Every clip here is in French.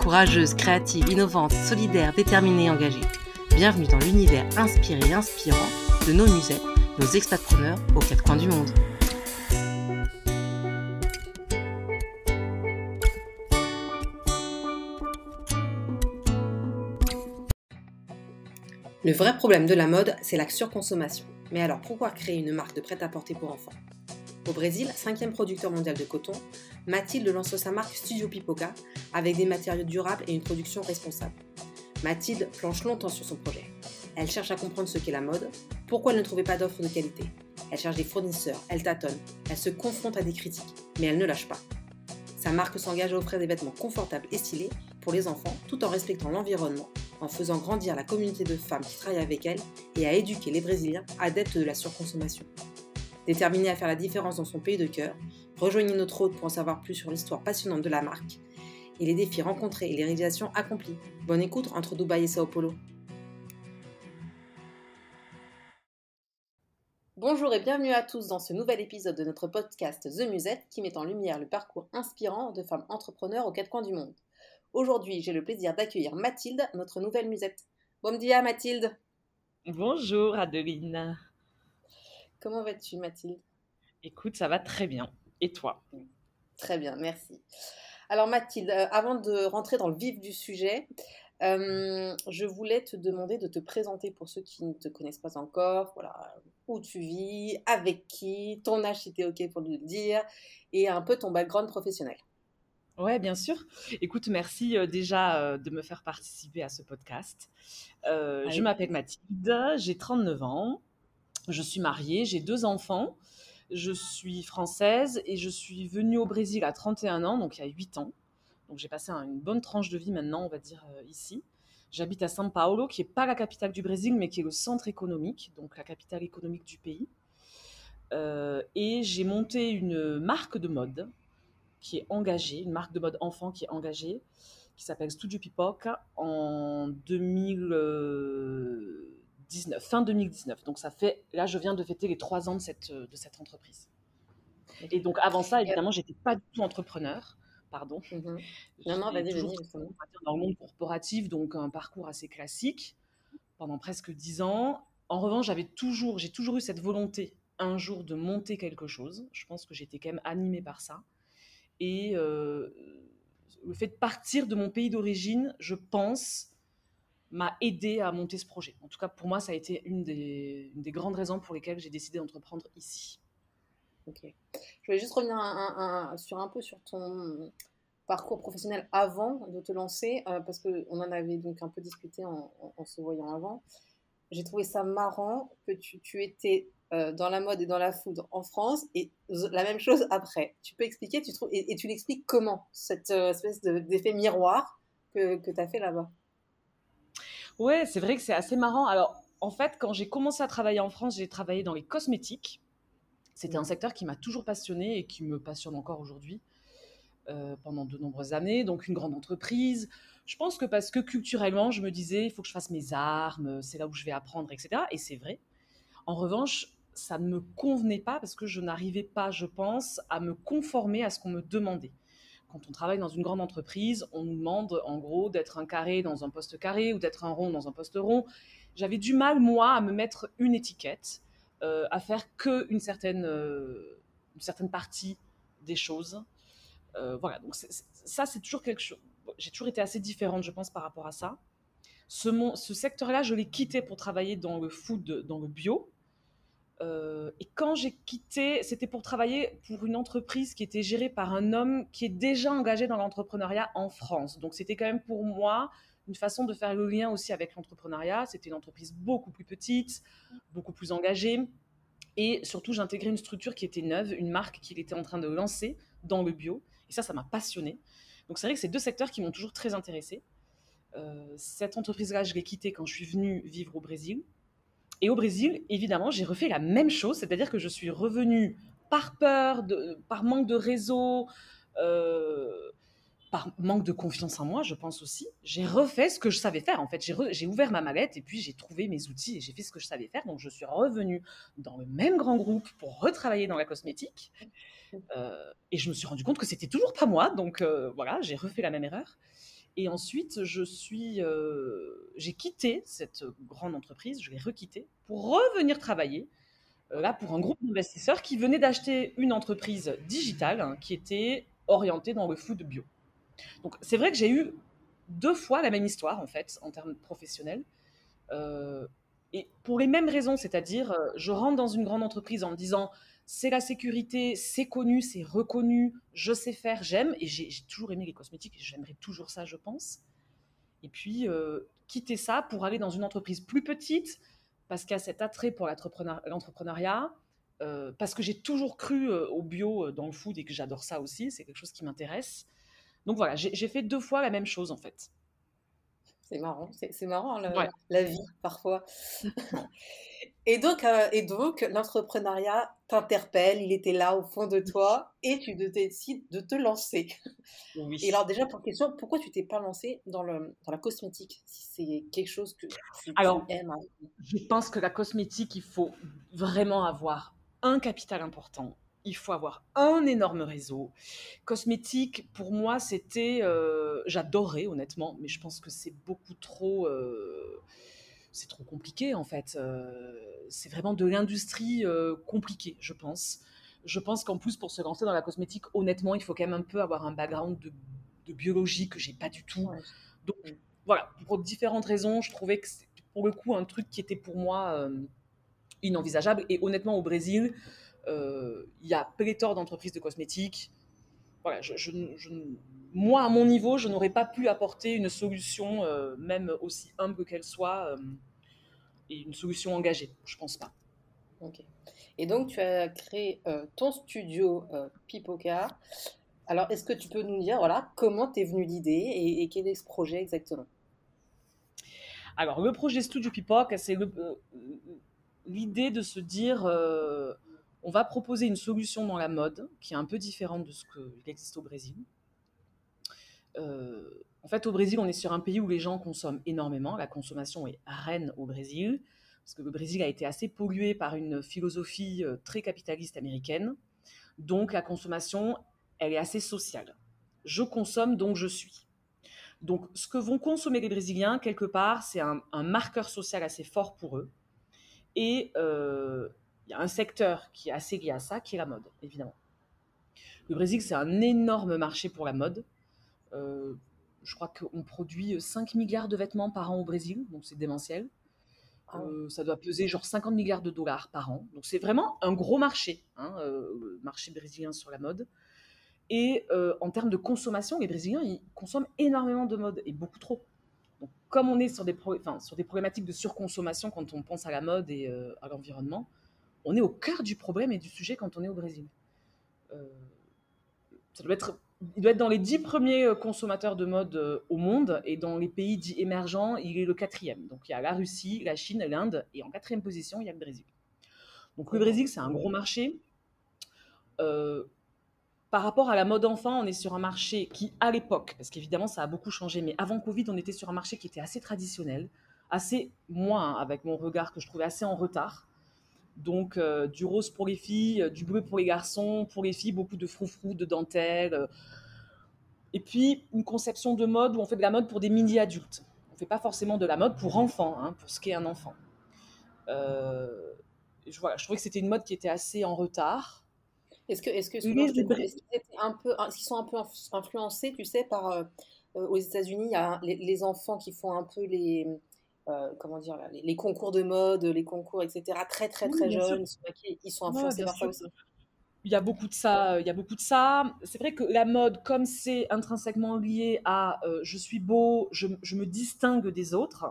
Courageuses, créatives, innovantes, solidaires, déterminées et engagées. Bienvenue dans l'univers inspiré et inspirant de nos musées, nos expatpreneurs aux quatre coins du monde. Le vrai problème de la mode, c'est la surconsommation. Mais alors pourquoi créer une marque de prêt-à-porter pour enfants? Au Brésil, cinquième producteur mondial de coton, Mathilde lance sa marque Studio Pipoca avec des matériaux durables et une production responsable. Mathilde planche longtemps sur son projet. Elle cherche à comprendre ce qu'est la mode, pourquoi elle ne trouvait pas d'offres de qualité. Elle cherche des fournisseurs, elle tâtonne, elle se confronte à des critiques, mais elle ne lâche pas. Sa marque s'engage à offrir des vêtements confortables et stylés pour les enfants tout en respectant l'environnement, en faisant grandir la communauté de femmes qui travaillent avec elle et à éduquer les Brésiliens adeptes de la surconsommation. Déterminée à faire la différence dans son pays de cœur, rejoignez notre hôte pour en savoir plus sur l'histoire passionnante de la marque et les défis rencontrés et les réalisations accomplies. Bonne écoute entre Dubaï et Sao Paulo. Bonjour et bienvenue à tous dans ce nouvel épisode de notre podcast The Musette qui met en lumière le parcours inspirant de femmes entrepreneurs aux quatre coins du monde. Aujourd'hui, j'ai le plaisir d'accueillir Mathilde, notre nouvelle musette. Bon dia Mathilde Bonjour Adeline Comment vas-tu Mathilde? Écoute, ça va très bien. Et toi? Très bien, merci. Alors Mathilde, euh, avant de rentrer dans le vif du sujet, euh, je voulais te demander de te présenter pour ceux qui ne te connaissent pas encore, voilà, où tu vis, avec qui, ton âge si tu es OK pour nous le dire, et un peu ton background professionnel. Ouais, bien sûr. Écoute, merci euh, déjà euh, de me faire participer à ce podcast. je m'appelle Mathilde, j'ai 39 ans, je suis mariée, j'ai deux enfants, je suis française et je suis venue au Brésil à 31 ans, donc il y a 8 ans. Donc j'ai passé une bonne tranche de vie maintenant, on va dire, euh, ici. J'habite à São Paulo, qui n'est pas la capitale du Brésil, mais qui est le centre économique, donc la capitale économique du pays. Euh, et j'ai monté une marque de mode qui est engagée, une marque de mode enfant qui est engagée, qui s'appelle Studio Pipoca en 2019, fin 2019. Donc ça fait, là je viens de fêter les trois ans de cette, de cette entreprise. Et donc avant ça, évidemment, j'étais pas du tout entrepreneur pardon. Mmh non, non, vas-y, vas-y, Dans le monde corporatif, donc un parcours assez classique pendant presque dix ans. En revanche, j'avais toujours, j'ai toujours eu cette volonté un jour de monter quelque chose. Je pense que j'étais quand même animée par ça. Et euh, le fait de partir de mon pays d'origine, je pense, m'a aidé à monter ce projet. En tout cas, pour moi, ça a été une des, grandes raisons pour lesquelles j'ai décidé d'entreprendre ici. Ok. Je voulais juste revenir sur un peu sur ton parcours professionnel avant de te lancer, euh, parce qu'on en avait donc un peu discuté en, se voyant avant. J'ai trouvé ça marrant que tu, étais euh, dans la mode et dans la foudre en France et la même chose après. Tu peux expliquer tu trouves, et, tu l'expliques comment, cette euh, espèce d'effet miroir que, que tu as fait là-bas? Ouais, c'est vrai que c'est assez marrant. Alors, en fait, quand j'ai commencé à travailler en France, j'ai travaillé dans les cosmétiques. C'était un secteur qui m'a toujours passionné et qui me passionne encore aujourd'hui euh, pendant de nombreuses années. Donc une grande entreprise. Je pense que parce que culturellement, je me disais, il faut que je fasse mes armes, c'est là où je vais apprendre, etc. Et c'est vrai. En revanche, ça ne me convenait pas parce que je n'arrivais pas, je pense, à me conformer à ce qu'on me demandait. Quand on travaille dans une grande entreprise, on nous demande en gros d'être un carré dans un poste carré ou d'être un rond dans un poste rond. J'avais du mal, moi, à me mettre une étiquette. Euh, à faire qu'une certaine, euh, certaine partie des choses. Euh, voilà, donc ça, c'est toujours quelque chose. J'ai toujours été assez différente, je pense, par rapport à ça. Ce secteur-là, je l'ai quitté pour travailler dans le food, dans le bio. Et quand j'ai quitté, c'était pour travailler pour une entreprise qui était gérée par un homme qui est déjà engagé dans l'entrepreneuriat en France. Donc c'était quand même pour moi une façon de faire le lien aussi avec l'entrepreneuriat. C'était une entreprise beaucoup plus petite, beaucoup plus engagée. Et surtout, j'intégrais une structure qui était neuve, une marque qu'il était en train de lancer dans le bio. Et ça, ça m'a passionné. Donc c'est vrai que c'est deux secteurs qui m'ont toujours très intéressée. cette entreprise-là, je l'ai quittée quand je suis venue vivre au Brésil. Et au Brésil, évidemment, j'ai refait la même chose, c'est-à-dire que je suis revenue par peur, par manque de réseau, par manque de confiance en moi, je pense aussi, j'ai refait ce que je savais faire. En fait, j'ai ouvert ma mallette et puis j'ai trouvé mes outils et j'ai fait ce que je savais faire. Donc, je suis revenue dans le même grand groupe pour retravailler dans la cosmétique. Euh, et je me suis rendu compte que c'était toujours pas moi. Donc, euh, voilà, j'ai refait la même erreur. Et ensuite, je suis, euh, j'ai quitté cette grande entreprise, je l'ai requittée pour revenir travailler là pour un groupe d'investisseurs qui venait d'acheter une entreprise digitale hein, qui était orientée dans le food bio. Donc c'est vrai que j'ai eu deux fois la même histoire en fait en termes professionnels. Euh, et pour les mêmes raisons, c'est-à-dire euh, je rentre dans une grande entreprise en me disant c'est la sécurité, c'est connu, c'est reconnu, je sais faire, j'aime, et j'ai toujours aimé les cosmétiques, et j'aimerais toujours ça, je pense. Et puis, euh, quitter ça pour aller dans une entreprise plus petite, parce qu'il y a cet attrait pour l'entrepreneuriat, parce que j'ai toujours cru au bio dans le food et que j'adore ça aussi, c'est quelque chose qui m'intéresse. Donc voilà, j'ai fait deux fois la même chose en fait. C'est marrant, c'est marrant la, vie parfois. et donc, euh, et donc l'entrepreneuriat t'interpelle, il était là au fond de toi et tu décides de te lancer. Oui. Et alors déjà pour question, pourquoi tu t'es pas lancé dans, le, dans la cosmétique si c'est quelque chose que tu, alors, aimes Je pense que la cosmétique, il faut vraiment avoir un capital important il faut avoir un énorme réseau. Cosmétique, pour moi, c'était. Euh, j'adorais, honnêtement, mais je pense que c'est beaucoup trop. Euh, c'est trop compliqué, en fait. Euh, c'est vraiment de l'industrie compliquée, je pense. Je pense qu'en plus, pour se lancer dans la cosmétique, honnêtement, il faut quand même un peu avoir un background de, biologie que j'ai pas du tout. Donc, voilà, pour différentes raisons, je trouvais que c'était pour le coup un truc qui était pour moi inenvisageable. Et honnêtement, au Brésil, euh, il y a pléthore d'entreprises de cosmétiques. Voilà, je, moi, à mon niveau, je n'aurais pas pu apporter une solution, euh, même aussi humble qu'elle soit, euh, et une solution engagée. Je pense pas. Ok. Et donc, tu as créé ton studio Pipoca. Alors, est-ce que tu peux nous dire, voilà, comment t'es venu l'idée et, quel est ce projet exactement? Alors, le projet Studio Pipoca, c'est l'idée de se dire on va proposer une solution dans la mode qui est un peu différente de ce qu'il existe au Brésil. Euh, en fait, au Brésil, on est sur un pays où les gens consomment énormément. La consommation est reine au Brésil, parce que le Brésil a été assez pollué par une philosophie euh, très capitaliste américaine. Donc, la consommation, elle est assez sociale. Je consomme, donc je suis. Donc, ce que vont consommer les Brésiliens, quelque part, c'est un, marqueur social assez fort pour eux. Et euh, il y a un secteur qui est assez lié à ça, qui est la mode, évidemment. Le Brésil, c'est un énorme marché pour la mode. Euh, je crois qu'on produit 5 milliards de vêtements par an au Brésil, donc c'est démentiel. Ah euh, ça doit peser genre 50 milliards de dollars par an. Donc c'est vraiment un gros marché, hein, euh, le marché brésilien sur la mode. Et en termes de consommation, les Brésiliens, ils consomment énormément de mode, et beaucoup trop. Donc comme on est sur des, sur des problématiques de surconsommation quand on pense à la mode et à l'environnement, on est au cœur du problème et du sujet quand on est au Brésil. Euh, ça doit être, il doit être dans les dix premiers euh, consommateurs de mode euh, au monde et dans les pays dits émergents, il est le quatrième. Donc il y a la Russie, la Chine, l'Inde et en quatrième position, il y a le Brésil. Donc le Brésil, c'est un gros marché. par rapport à la mode enfant, on est sur un marché qui, à l'époque, parce qu'évidemment ça a beaucoup changé, mais avant Covid, on était sur un marché qui était assez traditionnel, assez, moins avec mon regard que je trouvais assez en retard. Donc, euh, du rose pour les filles, euh, du bleu pour les garçons, pour les filles, beaucoup de froufrou, de dentelle. Euh. Et puis, une conception de mode où on fait de la mode pour des mini-adultes. On ne fait pas forcément de la mode pour enfants, hein, pour ce qu'est un enfant. je, voilà, je trouvais que c'était une mode qui était assez en retard. Est-ce que, est-ce que, est un peu, sont un peu influencés, tu sais, par aux États-Unis, il y a les, les, enfants qui font un peu les euh, comment dire, les, concours de mode, les concours, etc., très très très jeunes, ils sont, influencés par ça aussi. Il y a beaucoup de ça, il y a beaucoup de ça. C'est vrai que la mode, comme c'est intrinsèquement lié à euh, je suis beau, je, me distingue des autres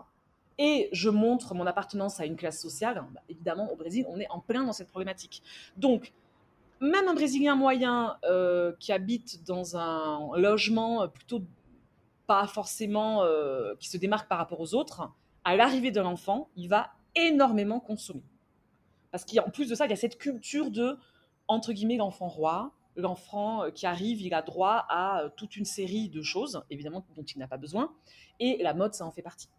et je montre mon appartenance à une classe sociale, bah, évidemment, au Brésil, on est en plein dans cette problématique. Donc, même un Brésilien moyen euh, qui habite dans un logement plutôt pas forcément, qui se démarque par rapport aux autres, à l'arrivée de l'enfant, il va énormément consommer. Parce qu'en plus de ça, il y a cette culture de, entre guillemets, l'enfant roi. L'enfant qui arrive, il a droit à toute une série de choses, évidemment, dont il n'a pas besoin. Et la mode, ça en fait partie.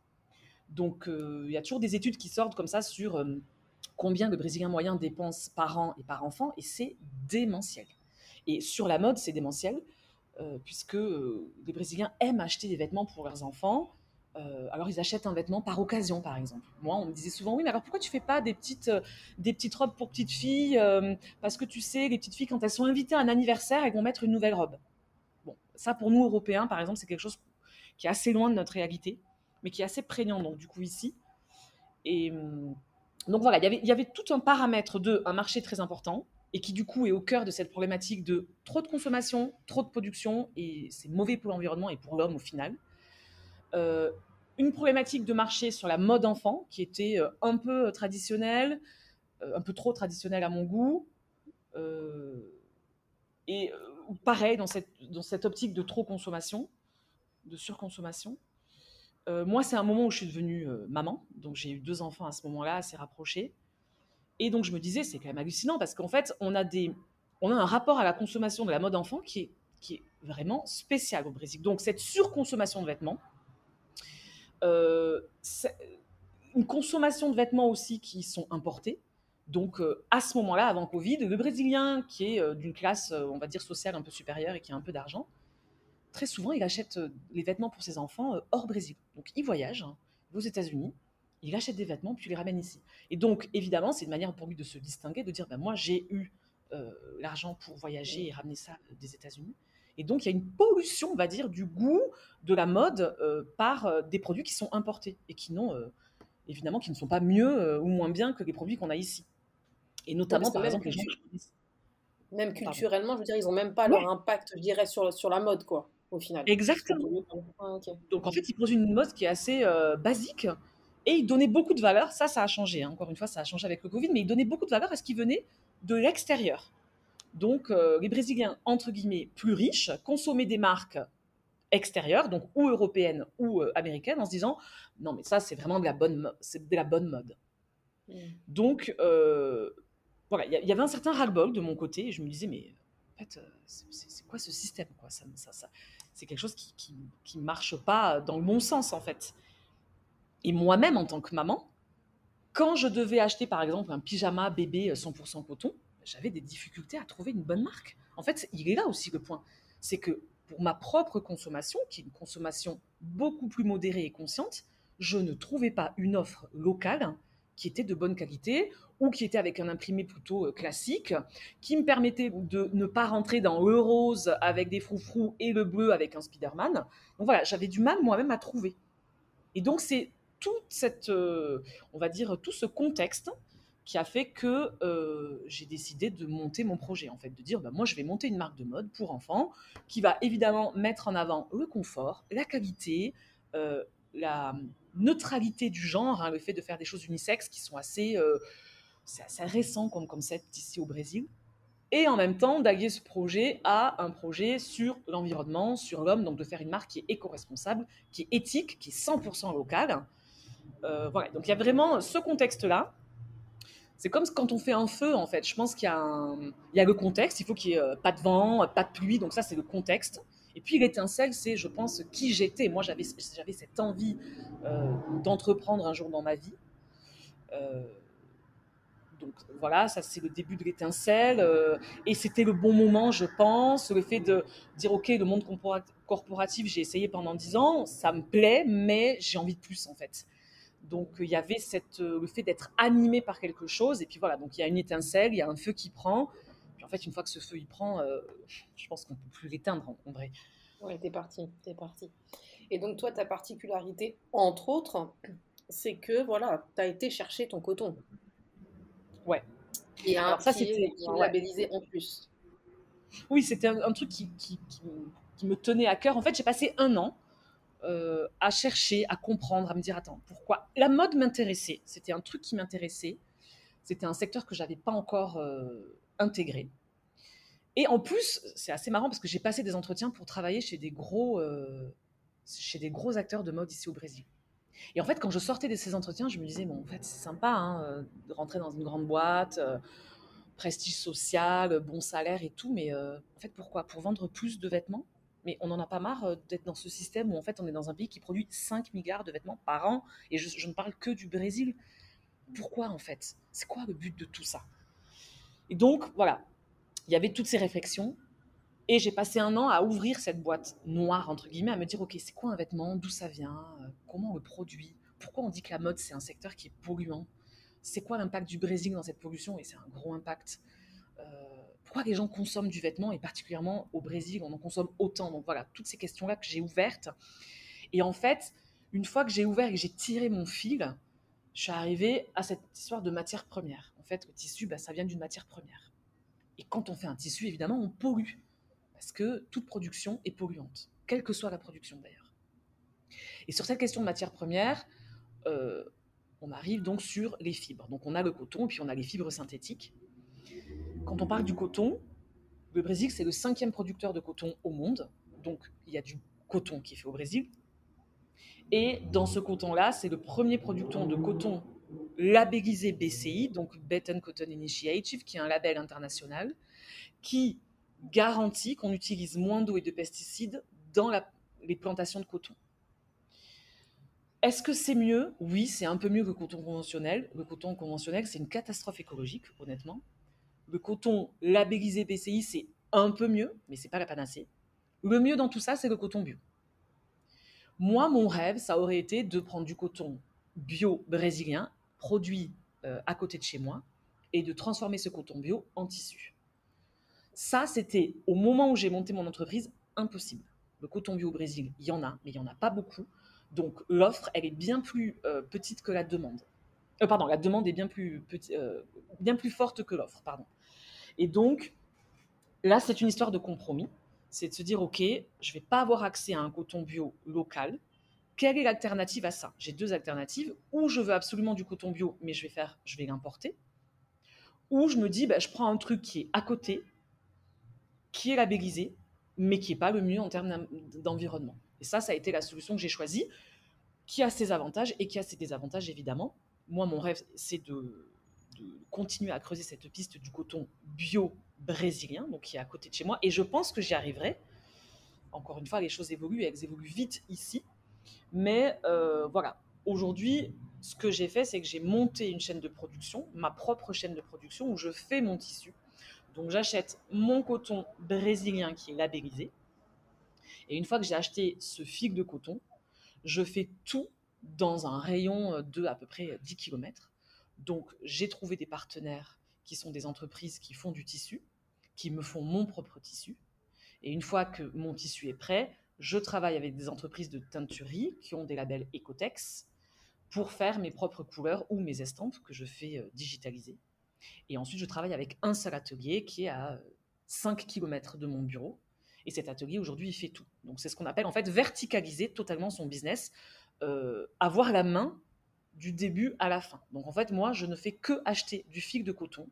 Donc, il y a toujours des études qui sortent comme ça sur combien le Brésilien moyen dépense par an et par enfant, et c'est démentiel. Et sur la mode, c'est démentiel, puisque les Brésiliens aiment acheter des vêtements pour leurs enfants, euh, alors ils achètent un vêtement par occasion, par exemple. Moi, on me disait souvent, oui, mais alors pourquoi tu fais pas des petites, euh, robes pour petites filles euh, Parce que tu sais, les petites filles, quand elles sont invitées à un anniversaire, elles vont mettre une nouvelle robe. Bon, ça pour nous, Européens, par exemple, c'est quelque chose qui est assez loin de notre réalité, mais qui est assez prégnant, donc du coup, ici. Et hum, donc voilà, il y avait tout un paramètre de un marché très important, et qui du coup est au cœur de cette problématique de trop de consommation, trop de production, et c'est mauvais pour l'environnement et pour l'homme au final. Euh, une problématique de marché sur la mode enfant qui était euh, un peu euh, traditionnelle, un peu trop traditionnelle à mon goût. et pareil, dans cette, dans cette optique de trop consommation, de surconsommation. moi, c'est un moment où je suis devenue maman, donc j'ai eu deux enfants à ce moment-là, assez rapprochés. Et donc je me disais, c'est quand même hallucinant parce qu'en fait, on a, des, on a un rapport à la consommation de la mode enfant qui est, qui est vraiment spécial au Brésil. Donc cette surconsommation de vêtements, une consommation de vêtements aussi qui sont importés. Donc, euh, à ce moment-là, avant Covid, le Brésilien qui est euh, d'une classe, on va dire, sociale un peu supérieure et qui a un peu d'argent, très souvent, il achète les vêtements pour ses enfants hors Brésil. Donc, il voyage hein, aux États-Unis, il achète des vêtements, puis il les ramène ici. Et donc, évidemment, c'est une manière pour lui de se distinguer, de dire, ben, moi, j'ai eu l'argent pour voyager et ramener ça des États-Unis. Et donc, il y a une pollution, on va dire, du goût de la mode euh, par euh, des produits qui sont importés et qui n'ont, euh, évidemment, qui ne sont pas mieux ou moins bien que les produits qu'on a ici. Et notamment, par exemple, les gens... Même culturellement, je veux dire, ils n'ont même pas leur impact, je dirais, sur, sur la mode, quoi, au final. Exactement. Ah, donc, en fait, ils posent une mode qui est assez basique et ils donnaient beaucoup de valeur. Ça, ça a changé. Hein. Encore une fois, ça a changé avec le Covid, mais ils donnaient beaucoup de valeur à ce qui venait de l'extérieur. Donc, euh, les Brésiliens, entre guillemets, plus riches, consommaient des marques extérieures, donc ou européennes ou euh, américaines, en se disant non, mais ça, c'est vraiment de la bonne, c'est de la bonne mode. Mm. Donc, euh, voilà, il y, avait un certain ras-le-bol de mon côté, et je me disais, mais en fait, c'est quoi ce système quoi? Ça, C'est quelque chose qui ne marche pas dans le bon sens, en fait. Et moi-même, en tant que maman, quand je devais acheter, par exemple, un pyjama bébé 100% coton, j'avais des difficultés à trouver une bonne marque. En fait, il est là aussi le point. C'est que pour ma propre consommation, qui est une consommation beaucoup plus modérée et consciente, je ne trouvais pas une offre locale qui était de bonne qualité ou qui était avec un imprimé plutôt euh, classique, qui me permettait de ne pas rentrer dans le rose avec des froufrous et le bleu avec un Spider-Man. Donc voilà, j'avais du mal moi-même à trouver. Et donc c'est toute cette, euh, on va dire, tout ce contexte qui a fait que euh, j'ai décidé de monter mon projet, en fait, de dire, bah, moi, je vais monter une marque de mode pour enfants qui va évidemment mettre en avant le confort, la qualité, euh, la neutralité du genre, hein, le fait de faire des choses unisexes qui sont assez, euh, assez récent comme concept ici au Brésil, et en même temps d'allier ce projet à un projet sur l'environnement, sur l'homme, donc de faire une marque qui est éco-responsable, qui est éthique, qui est 100% locale. voilà, donc il y a vraiment ce contexte-là c'est comme quand on fait un feu, en fait. Je pense qu'il y, a il y a le contexte. Il faut qu'il n'y ait euh, pas de vent, pas de pluie. Donc ça, c'est le contexte. Et puis l'étincelle, c'est, je pense, qui j'étais. Moi, j'avais, j'avais cette envie euh, d'entreprendre un jour dans ma vie. Euh, donc voilà, ça c'est le début de l'étincelle. et c'était le bon moment, je pense. Le fait de dire, OK, le monde corporatif, j'ai essayé pendant dix ans, ça me plaît, mais j'ai envie de plus, en fait. Donc il y avait cette, euh, le fait d'être animé par quelque chose. Et puis voilà, donc il y a une étincelle, il y a un feu qui prend. Puis en fait, une fois que ce feu il prend, euh, je pense qu'on ne peut plus l'éteindre en, vrai. Ouais, t'es parti, t'es parti. Et donc toi, ta particularité, entre autres, c'est que voilà, tu as été chercher ton coton. Ouais. Et Alors, ça, c'était labellisé en plus. Oui, c'était un, truc qui, qui, qui, me tenait à cœur. En fait, j'ai passé un an euh, à chercher, à comprendre, à me dire attends, pourquoi? La mode m'intéressait, c'était un truc qui m'intéressait, c'était un secteur que j'avais pas encore euh, intégré. Et en plus, c'est assez marrant parce que j'ai passé des entretiens pour travailler chez des gros, euh, chez des gros acteurs de mode ici au Brésil. Et en fait, quand je sortais de ces entretiens, je me disais, bon, en fait, c'est sympa hein, de rentrer dans une grande boîte, prestige social, bon salaire et tout, mais en fait, pourquoi? Pour vendre plus de vêtements? Mais on n'en a pas marre d'être dans ce système où, en fait, on est dans un pays qui produit 5 milliards de vêtements par an, et je, je ne parle que du Brésil. Pourquoi, en fait? C'est quoi le but de tout ça? Et donc, voilà, il y avait toutes ces réflexions, et j'ai passé un an à ouvrir cette boîte noire, entre guillemets, à me dire, OK, c'est quoi un vêtement? D'où ça vient? Euh, Comment on le produit? Pourquoi on dit que la mode, c'est un secteur qui est polluant? C'est quoi l'impact du Brésil dans cette pollution? Et c'est un gros impact. Pourquoi les gens consomment du vêtement Et particulièrement au Brésil, on en consomme autant. Donc voilà, toutes ces questions-là que j'ai ouvertes. Et en fait, une fois que j'ai ouvert et que j'ai tiré mon fil, je suis arrivée à cette histoire de matière première. En fait, le tissu, bah, ça vient d'une matière première. Et quand on fait un tissu, évidemment, on pollue parce que toute production est polluante, quelle que soit la production d'ailleurs. Et sur cette question de matière première, euh, on arrive donc sur les fibres. Donc on a le coton et puis on a les fibres synthétiques. Quand on parle du coton, le Brésil c'est le cinquième producteur de coton au monde. Donc il y a du coton qui est fait au Brésil. Et dans ce coton-là, c'est le premier producteur de coton labellisé BCI, donc Benton Cotton Initiative, qui est un label international, qui garantit qu'on utilise moins d'eau et de pesticides dans les plantations de coton. Est-ce que c'est mieux? Oui, c'est un peu mieux que le coton conventionnel. Le coton conventionnel, c'est une catastrophe écologique, honnêtement. Le coton labellisé BCI, c'est un peu mieux, mais c'est pas la panacée. Le mieux dans tout ça, c'est le coton bio. Moi, mon rêve, ça aurait été de prendre du coton bio brésilien, produit euh, à côté de chez moi, et de transformer ce coton bio en tissu. Ça, c'était au moment où j'ai monté mon entreprise, impossible. Le coton bio au Brésil, il y en a, mais il n'y en a pas beaucoup. Donc l'offre, elle est bien plus euh, petite que la demande. Euh, pardon, la demande est bien plus, bien plus forte que l'offre, pardon. Et donc, là, c'est une histoire de compromis. C'est de se dire, OK, je vais pas avoir accès à un coton bio local. Quelle est l'alternative à ça? J'ai deux alternatives. Ou je veux absolument du coton bio, mais je vais faire, je vais l'importer. Ou je me dis, bah, je prends un truc qui est à côté, qui est labellisé, mais qui n'est pas le mieux en termes d'environnement. Et ça, ça a été la solution que j'ai choisie, qui a ses avantages et qui a ses désavantages, évidemment. Moi, mon rêve, c'est de, continuer à creuser cette piste du coton bio brésilien, donc qui est à côté de chez moi, et je pense que j'y arriverai. Encore une fois, les choses évoluent, elles évoluent vite ici. Mais euh, voilà, aujourd'hui, ce que j'ai fait, c'est que j'ai monté une chaîne de production, ma propre chaîne de production, où je fais mon tissu donc j'achète mon coton brésilien qui est labellisé. Et une fois que j'ai acheté ce fil de coton, je fais tout dans un rayon de à peu près 10 km. Donc j'ai trouvé des partenaires qui sont des entreprises qui font du tissu, qui me font mon propre tissu. Et une fois que mon tissu est prêt, je travaille avec des entreprises de teinturerie qui ont des labels Ecotex pour faire mes propres couleurs ou mes estampes que je fais euh, digitaliser. Et ensuite, je travaille avec un seul atelier qui est à 5 km de mon bureau. Et cet atelier, aujourd'hui, il fait tout. Donc, c'est ce qu'on appelle en fait verticaliser totalement son business, euh, avoir la main du début à la fin. Donc, en fait, moi, je ne fais que acheter du fil de coton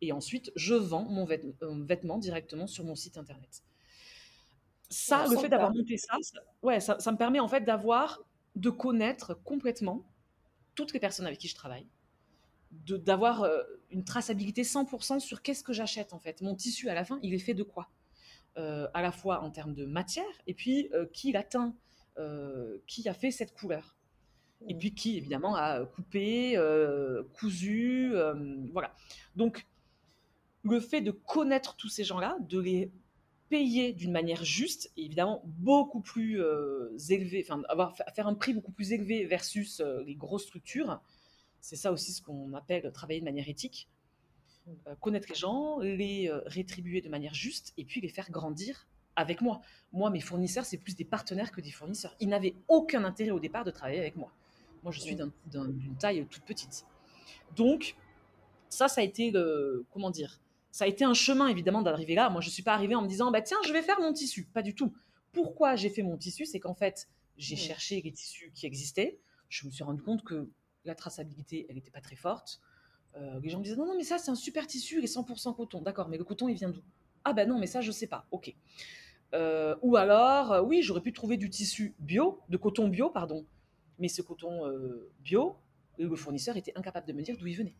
et ensuite, je vends mon euh, vêtement directement sur mon site internet. Ça, le fait d'avoir monté ça, ouais, ça, ça me permet en fait d'avoir, de connaître complètement toutes les personnes avec qui je travaille, d'avoir euh, une traçabilité 100% sur qu'est-ce que j'achète en fait. Mon tissu à la fin, il est fait de quoi? Euh, À la fois en termes de matière et puis euh, qui l'a teint, qui a fait cette couleur. Et puis qui évidemment a coupé, cousu, voilà. Donc le fait de connaître tous ces gens-là, de les payer d'une manière juste, et évidemment beaucoup plus élevé, enfin avoir faire un prix beaucoup plus élevé versus les grosses structures, c'est ça aussi ce qu'on appelle travailler de manière éthique. Mm. Euh, connaître les gens, les euh, rétribuer de manière juste et puis les faire grandir avec moi. Moi, mes fournisseurs, c'est plus des partenaires que des fournisseurs. Ils n'avaient aucun intérêt au départ de travailler avec moi. Moi, je suis d'une taille toute petite. Donc, ça, ça a été le, comment dire, ça a été un chemin évidemment d'arriver là. Moi, je ne suis pas arrivée en me disant, bah tiens, je vais faire mon tissu. Pas du tout. Pourquoi j'ai fait mon tissu? C'est qu'en fait, j'ai cherché les tissus qui existaient. Je me suis rendu compte que la traçabilité, elle n'était pas très forte. Euh, les gens me disaient non, non, mais ça, c'est un super tissu, il est 100% coton. D'accord, mais le coton, il vient d'où? Ah ben non, mais ça, je sais pas. Ok. Euh, ou alors, oui, j'aurais pu trouver du tissu bio, de coton bio, pardon. Mais ce coton bio, le fournisseur était incapable de me dire d'où il venait.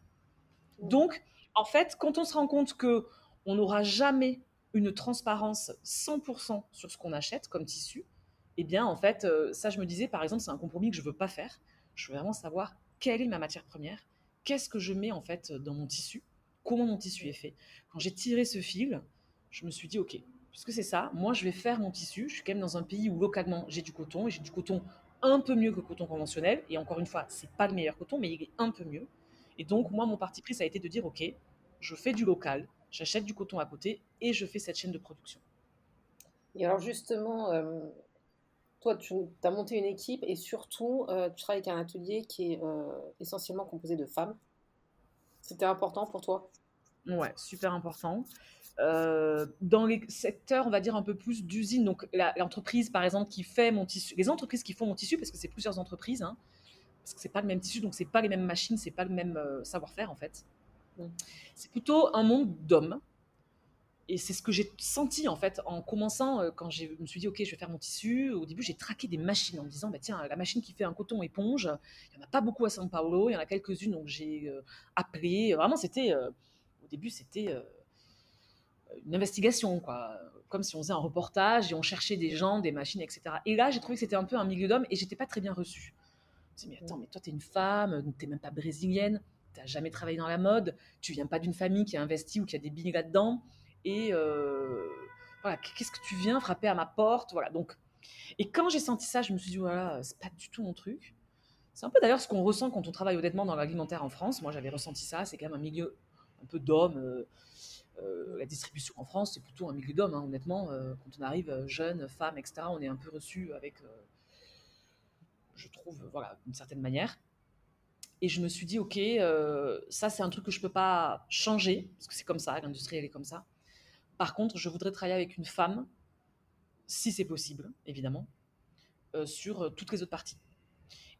Donc, en fait, quand on se rend compte que on n'aura jamais une transparence 100% sur ce qu'on achète comme tissu, eh bien, en fait, euh, ça, je me disais, par exemple, c'est un compromis que je veux pas faire. Je veux vraiment savoir quelle est ma matière première, qu'est-ce que je mets en fait dans mon tissu, comment mon tissu est fait. Quand j'ai tiré ce fil, je me suis dit, ok, puisque c'est ça, moi, je vais faire mon tissu. Je suis quand même dans un pays où localement j'ai du coton et j'ai du coton un peu mieux que le coton conventionnel. Et encore une fois, c'est pas le meilleur coton, mais il est un peu mieux. Et donc, moi, mon parti pris, ça a été de dire, ok, je fais du local, j'achète du coton à côté et je fais cette chaîne de production. Et alors justement, euh, toi, tu as monté une équipe et surtout, euh, tu travailles avec un atelier qui est euh, essentiellement composé de femmes. C'était important pour toi? Ouais, super important. Dans les secteurs, on va dire un peu plus d'usine, donc l'entreprise par exemple qui fait mon tissu, les entreprises qui font mon tissu, parce que c'est plusieurs entreprises, hein, parce que c'est pas le même tissu, donc c'est pas les mêmes machines, c'est pas le même savoir-faire en fait. C'est plutôt un monde d'hommes. Et c'est ce que j'ai senti en fait en commençant, euh, quand je me suis dit, ok, je vais faire mon tissu. Au début, j'ai traqué des machines en me disant, bah, tiens, la machine qui fait un coton éponge, il n'y en a pas beaucoup à São Paulo, il y en a quelques-unes, donc j'ai euh, appelé. Vraiment, c'était, euh, au début, c'était une investigation, quoi. Comme si on faisait un reportage et on cherchait des gens, des machines, etc. Et là, j'ai trouvé que c'était un peu un milieu d'hommes et j'étais pas très bien reçue. Je me mais attends, mais toi, tu es une femme, tu n'es même pas brésilienne tu n'as jamais travaillé dans la mode, tu viens pas d'une famille qui a investi ou qui a des billes là-dedans, et euh, voilà, qu'est-ce que tu viens frapper à ma porte, voilà. Donc, et quand j'ai senti ça, je me suis dit voilà, c'est pas du tout mon truc. C'est un peu d'ailleurs ce qu'on ressent quand on travaille honnêtement dans l'alimentaire en France. Moi, j'avais ressenti ça. C'est quand même un milieu un peu d'hommes. Euh, euh, la distribution en France, c'est plutôt un milieu d'hommes, hein, honnêtement. quand on arrive jeune, femme, etc., on est un peu reçu avec, je trouve, voilà, d'une certaine manière. Et je me suis dit, OK, euh, ça, c'est un truc que je ne peux pas changer, parce que c'est comme ça, l'industrie, elle est comme ça. Par contre, je voudrais travailler avec une femme, si c'est possible, évidemment, euh, sur euh, toutes les autres parties.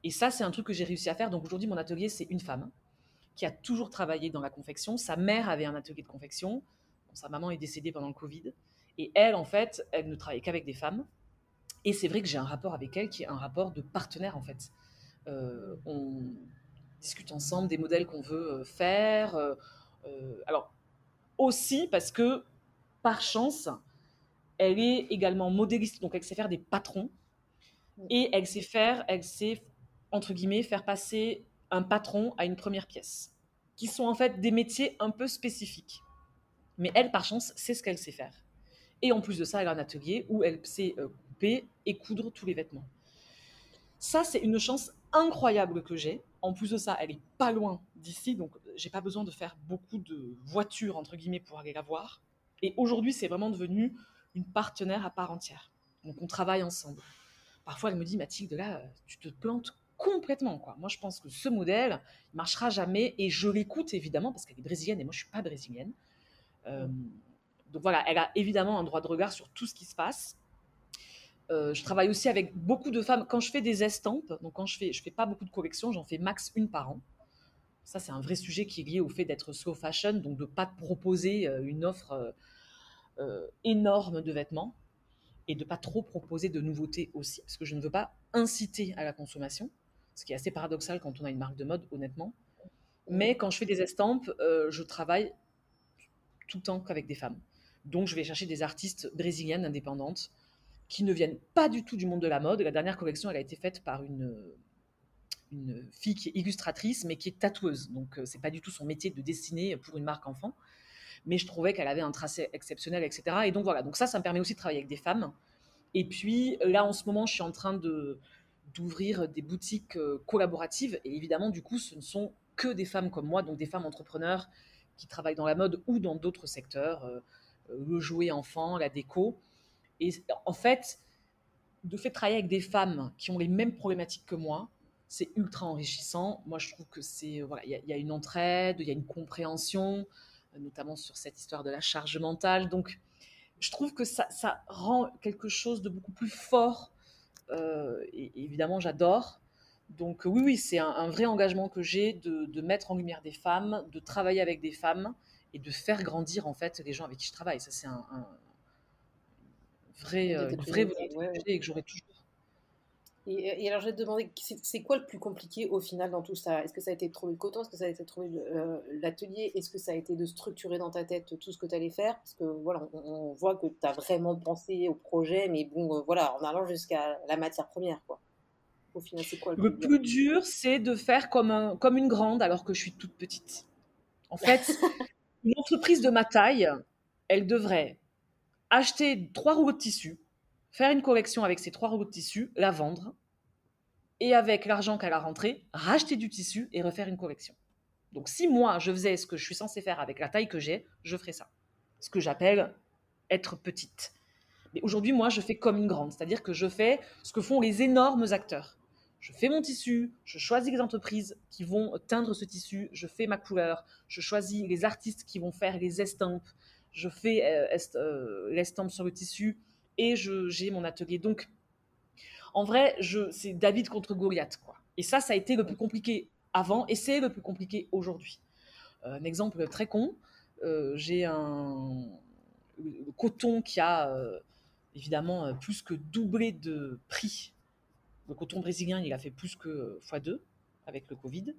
Et ça, c'est un truc que j'ai réussi à faire. Donc aujourd'hui, mon atelier, c'est une femme qui a toujours travaillé dans la confection. Sa mère avait un atelier de confection. sa maman est décédée pendant le Covid. Et elle, en fait, elle ne travaillait qu'avec des femmes. Et c'est vrai que j'ai un rapport avec elle qui est un rapport de partenaire, en fait. on, discute ensemble des modèles qu'on veut euh, faire. Euh, euh, alors, aussi parce que, par chance, elle est également modéliste, donc elle sait faire des patrons. Et elle sait faire, elle sait, entre guillemets, faire passer un patron à une première pièce, qui sont en fait des métiers un peu spécifiques. Mais elle, par chance, sait ce qu'elle sait faire. Et en plus de ça, elle a un atelier où elle sait couper et coudre tous les vêtements. Ça, c'est une chance incroyable que j'ai. En plus de ça, elle est pas loin d'ici, donc j'ai pas besoin de faire beaucoup de voitures entre guillemets pour aller la voir. Et aujourd'hui, c'est vraiment devenu une partenaire à part entière. Donc on travaille ensemble. Parfois, elle me dit Mathilde, là, tu te plantes complètement. Quoi. Moi, je pense que ce modèle il marchera jamais et je l'écoute évidemment parce qu'elle est brésilienne et moi, je suis pas brésilienne. Euh, donc voilà, elle a évidemment un droit de regard sur tout ce qui se passe. Euh, je travaille aussi avec beaucoup de femmes. Quand je fais des estampes, donc quand je fais, je fais pas beaucoup de collections, j'en fais max une par an. Ça, c'est un vrai sujet qui est lié au fait d'être slow fashion, donc de pas proposer euh, une offre énorme de vêtements et de pas trop proposer de nouveautés aussi, parce que je ne veux pas inciter à la consommation, ce qui est assez paradoxal quand on a une marque de mode, honnêtement. Mais quand je fais des estampes, je travaille tout le temps qu'avec des femmes. Donc, je vais chercher des artistes brésiliennes indépendantes qui ne viennent pas du tout du monde de la mode. La dernière collection, elle a été faite par une, une fille qui est illustratrice, mais qui est tatoueuse. Donc, euh, c'est pas du tout son métier de dessiner pour une marque enfant. Mais je trouvais qu'elle avait un tracé exceptionnel, etc. Et donc, voilà. Donc, ça, ça me permet aussi de travailler avec des femmes. Et puis, là, en ce moment, je suis en train de d'ouvrir des boutiques euh, collaboratives. Et évidemment, du coup, ce ne sont que des femmes comme moi, donc des femmes entrepreneurs qui travaillent dans la mode ou dans d'autres secteurs, euh, le jouet enfant, la déco. Et en fait, de fait travailler avec des femmes qui ont les mêmes problématiques que moi, c'est ultra enrichissant. Moi, je trouve que c'est voilà, il y, a une entraide, il y a une compréhension, notamment sur cette histoire de la charge mentale. Donc, je trouve que ça, ça rend quelque chose de beaucoup plus fort. Euh, et, évidemment, j'adore. Donc oui, oui, c'est un, vrai engagement que j'ai de, mettre en lumière des femmes, de travailler avec des femmes et de faire grandir en fait les gens avec qui je travaille. Ça, c'est un, vraie, euh, vraie volonté et que j'aurais toujours. Et, alors, je vais te demander, c'est quoi le plus compliqué au final dans tout ça? Est-ce que ça a été de trouver le coton? Est-ce que ça a été de trouver euh, l'atelier? Est-ce que ça a été de structurer dans ta tête tout ce que tu allais faire? Parce que voilà, on, voit que tu as vraiment pensé au projet, mais bon, voilà, en allant jusqu'à la matière première, quoi. Au final, c'est quoi le, le plus dur, c'est de faire comme, un, comme une grande alors que je suis toute petite. En fait, une entreprise de ma taille, elle devrait acheter trois rouleaux de tissu, faire une collection avec ces trois rouleaux de tissu, la vendre, et avec l'argent qu'elle a rentré, racheter du tissu et refaire une collection. Donc si moi, je faisais ce que je suis censée faire avec la taille que j'ai, je ferais ça. Ce que j'appelle être petite. Mais aujourd'hui, moi, je fais comme une grande, c'est-à-dire que je fais ce que font les énormes acteurs. Je fais mon tissu, je choisis les entreprises qui vont teindre ce tissu, je fais ma couleur, je choisis les artistes qui vont faire les estampes, je fais euh, euh, l'estampe sur le tissu et j'ai mon atelier. Donc, en vrai, c'est David contre Goliath. Quoi. Et ça, ça a été le plus compliqué avant et c'est le plus compliqué aujourd'hui. Euh, un exemple très con, j'ai un coton qui a évidemment plus que doublé de prix. Le coton brésilien, il a fait plus que x2 avec le Covid,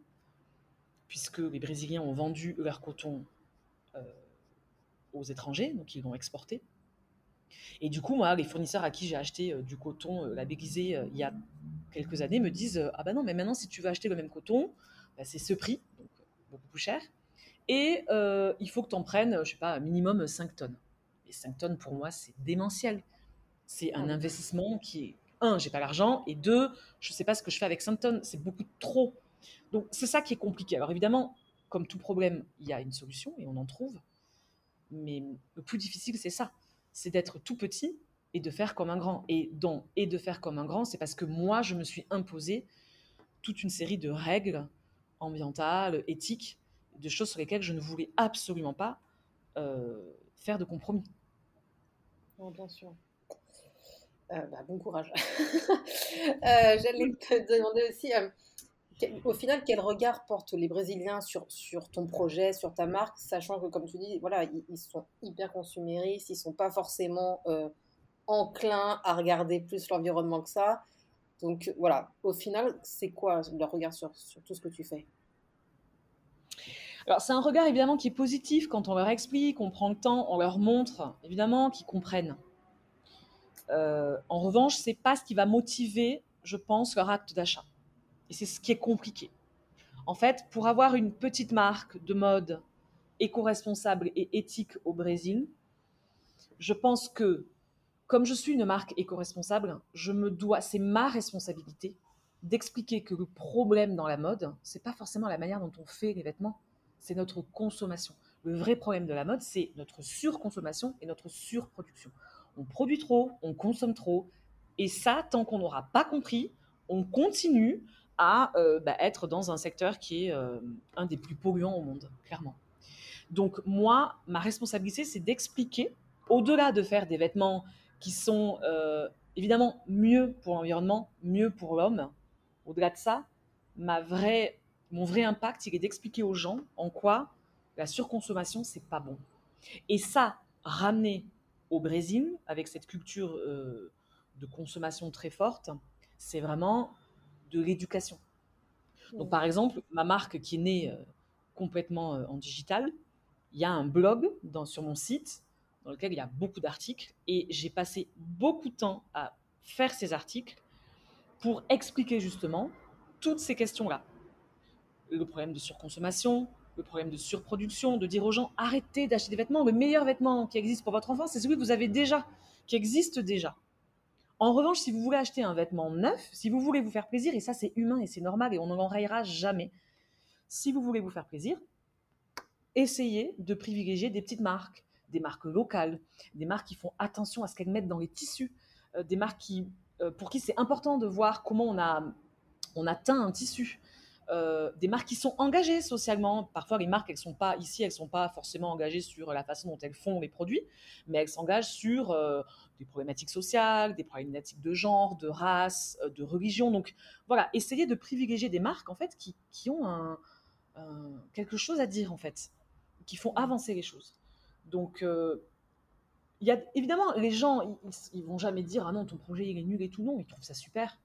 puisque les Brésiliens ont vendu leur coton aux étrangers, donc ils l'ont exporté. Et du coup, moi, les fournisseurs à qui j'ai acheté euh, du coton euh, labellisé euh, il y a quelques années me disent Ah ben non, mais maintenant, si tu veux acheter le même coton, bah, c'est ce prix, donc beaucoup plus cher. Et il faut que tu en prennes, je sais pas, minimum 5 tonnes. Et 5 tonnes, pour moi, c'est démentiel. C'est un investissement qui est, un, j'ai pas l'argent, et deux, je sais pas ce que je fais avec 5 tonnes, c'est beaucoup trop. Donc, c'est ça qui est compliqué. Alors, évidemment, comme tout problème, il y a une solution, et on en trouve. Mais le plus difficile, c'est ça. C'est d'être tout petit et de faire comme un grand. Et, de faire comme un grand, c'est parce que moi, je me suis imposé toute une série de règles ambientales, éthiques, de choses sur lesquelles je ne voulais absolument pas euh, faire de compromis. sûr. Euh, bah, bon courage. Euh, j'allais te demander aussi, au final, quel regard portent les Brésiliens sur, sur ton projet, sur ta marque, sachant que, comme tu dis, voilà, ils, sont hyper consuméristes, ils sont pas forcément euh, enclins à regarder plus l'environnement que ça. Donc voilà, au final, c'est quoi leur regard sur, sur tout ce que tu fais? Alors c'est un regard évidemment qui est positif quand on leur explique, on prend le temps, on leur montre, évidemment qu'ils comprennent. Euh, en revanche, c'est pas ce qui va motiver, je pense, leur acte d'achat. Et c'est ce qui est compliqué. En fait, pour avoir une petite marque de mode éco-responsable et éthique au Brésil, je pense que, comme je suis une marque éco-responsable, je me dois, c'est ma responsabilité d'expliquer que le problème dans la mode, c'est pas forcément la manière dont on fait les vêtements, c'est notre consommation. Le vrai problème de la mode, c'est notre surconsommation et notre surproduction. On produit trop, on consomme trop, et ça, tant qu'on n'aura pas compris, on continue à euh, bah, être dans un secteur qui est euh, un des plus polluants au monde, clairement. Donc moi, ma responsabilité, c'est d'expliquer, au-delà de faire des vêtements qui sont euh, évidemment mieux pour l'environnement, mieux pour l'homme, au-delà de ça, ma vraie, mon vrai impact, il est d'expliquer aux gens en quoi la surconsommation, c'est pas bon. Et ça, ramener au Brésil, avec cette culture de consommation très forte, c'est vraiment de l'éducation. Donc, par exemple, ma marque qui est née euh, complètement euh, en digital, il y a un blog dans, sur mon site dans lequel il y a beaucoup d'articles et j'ai passé beaucoup de temps à faire ces articles pour expliquer justement toutes ces questions-là. Le problème de surconsommation, le problème de surproduction, de dire aux gens arrêtez d'acheter des vêtements. Le meilleur vêtement qui existe pour votre enfant, c'est celui que vous avez déjà, qui existe déjà. En revanche, si vous voulez acheter un vêtement neuf, si vous voulez vous faire plaisir, et ça c'est humain et c'est normal et on n'en rayera jamais, si vous voulez vous faire plaisir, essayez de privilégier des petites marques, des marques locales, des marques qui font attention à ce qu'elles mettent dans les tissus, euh, des marques qui, euh, pour qui c'est important de voir comment on a, on teint un tissu, euh, des marques qui sont engagées socialement. Parfois, les marques, elles sont pas ici, elles sont pas forcément engagées sur la façon dont elles font les produits, mais elles s'engagent sur des problématiques sociales, des problématiques de genre, de race, euh, de religion. Donc, voilà, essayez de privilégier des marques en fait qui, qui ont un, quelque chose à dire en fait, qui font avancer les choses. Donc, il y a évidemment les gens, ils, ne vont jamais dire ah non ton projet il est nul et tout non, ils trouvent ça super.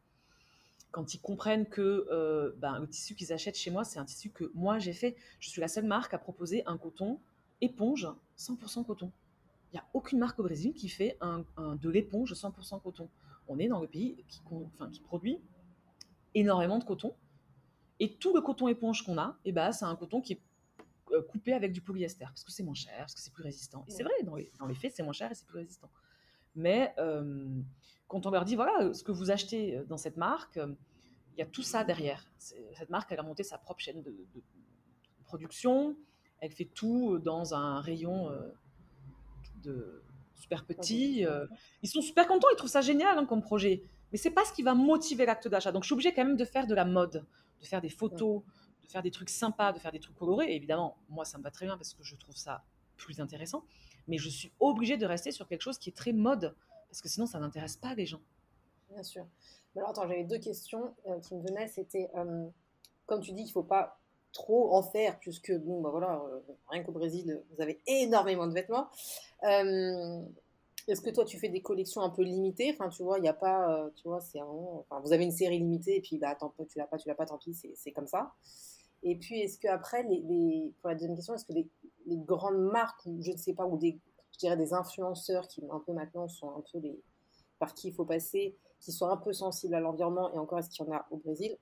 Quand ils comprennent que euh, ben, le tissu qu'ils achètent chez moi, c'est un tissu que moi j'ai fait. Je suis la seule marque à proposer un coton éponge 100% coton. Il n'y a aucune marque au Brésil qui fait un, de l'éponge 100% coton. On est dans le pays qui, produit énormément de coton. Et tout le coton éponge qu'on a, eh ben, c'est un coton qui est euh, coupé avec du polyester, parce que c'est moins cher, parce que c'est plus résistant. Et c'est vrai, dans les, dans les faits, c'est moins cher et c'est plus résistant. Mais euh, quand on leur dit, voilà, ce que vous achetez euh, dans cette marque, il y a tout ça derrière. Cette marque, elle a monté sa propre chaîne de, production, elle fait tout dans un rayon de super petit. Ils sont super contents, ils trouvent ça génial hein, comme projet. Mais c'est pas ce qui va motiver l'acte d'achat. Donc je suis obligée quand même de faire de la mode, de faire des photos, de faire des trucs sympas, de faire des trucs colorés. Et évidemment, moi ça me va très bien parce que je trouve ça plus intéressant. Mais je suis obligée de rester sur quelque chose qui est très mode parce que sinon ça n'intéresse pas les gens. Bien sûr. Alors attends, j'avais deux questions euh, qui me venaient. C'était, euh, comme tu dis, qu'il faut pas trop en faire, puisque, bon, bah voilà, euh, rien qu'au Brésil, vous avez énormément de vêtements. Est-ce que toi, tu fais des collections un peu limitées? Enfin, tu vois, il n'y a pas, euh, tu vois, c'est enfin, vous avez une série limitée et puis, bah, tant, tu l'as pas, tu l'as pas, tant pis, c'est comme ça. Et puis, est-ce que après, les, pour la deuxième question, est-ce que les, grandes marques ou je ne sais pas, ou des, je dirais des influenceurs qui un peu maintenant sont un peu les par qui il faut passer, qui sont un peu sensibles à l'environnement et encore est-ce qu'il y en a au Brésil,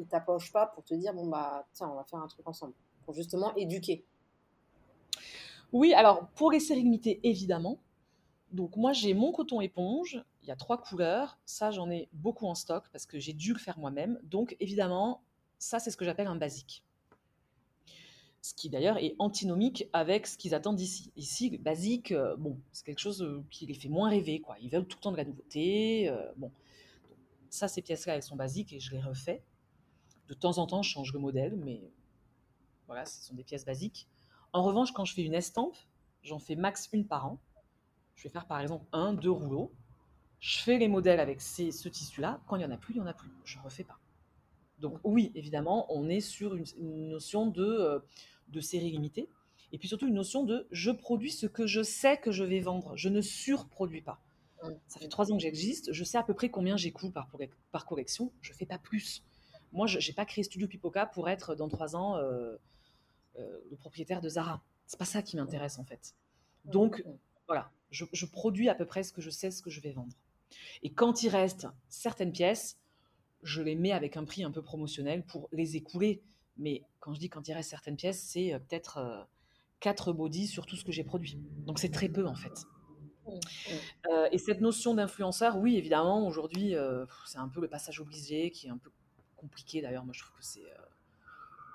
ne t'approchent pas pour te dire bon bah tiens, on va faire un truc ensemble pour justement éduquer. Oui, alors pour les séries limitées, évidemment. Donc moi j'ai mon coton éponge, il y a trois couleurs, ça j'en ai beaucoup en stock parce que j'ai dû le faire moi-même. Donc évidemment, ça c'est ce que j'appelle un basique. Ce qui d'ailleurs est antinomique avec ce qu'ils attendent ici. Ici, basique, euh, bon, c'est quelque chose euh, qui les fait moins rêver, quoi. Ils veulent tout le temps de la nouveauté. Euh, bon, ça, ces pièces-là, elles sont basiques et je les refais. De temps en temps, je change le modèle, mais voilà, ce sont des pièces basiques. En revanche, quand je fais une estampe, j'en fais max une par an. Je vais faire par exemple un, deux rouleaux. Je fais les modèles avec ces, ce tissu-là. Quand il n'y en a plus, il n'y en a plus. Je ne refais pas. Donc oui, évidemment, on est sur une, notion de, euh, de série limitée. Et puis surtout une notion de je produis ce que je sais que je vais vendre. Je ne surproduis pas. Ça fait trois ans que j'existe. Je sais à peu près combien j'écoute par, par collection. Je ne fais pas plus. Moi, je n'ai pas créé Studio Pipoca pour être dans trois ans euh, euh, le propriétaire de Zara. C'est pas ça qui m'intéresse en fait. Donc voilà, je, produis à peu près ce que je sais, ce que je vais vendre. Et quand il reste certaines pièces, je les mets avec un prix un peu promotionnel pour les écouler. Mais quand je dis quand il reste certaines pièces, c'est euh, peut-être 4 euh, bodies sur tout ce que j'ai produit. Donc c'est très peu en fait. Euh, et cette notion d'influenceur, oui, évidemment, aujourd'hui, c'est un peu le passage obligé qui est un peu compliqué d'ailleurs. Moi, je trouve que c'est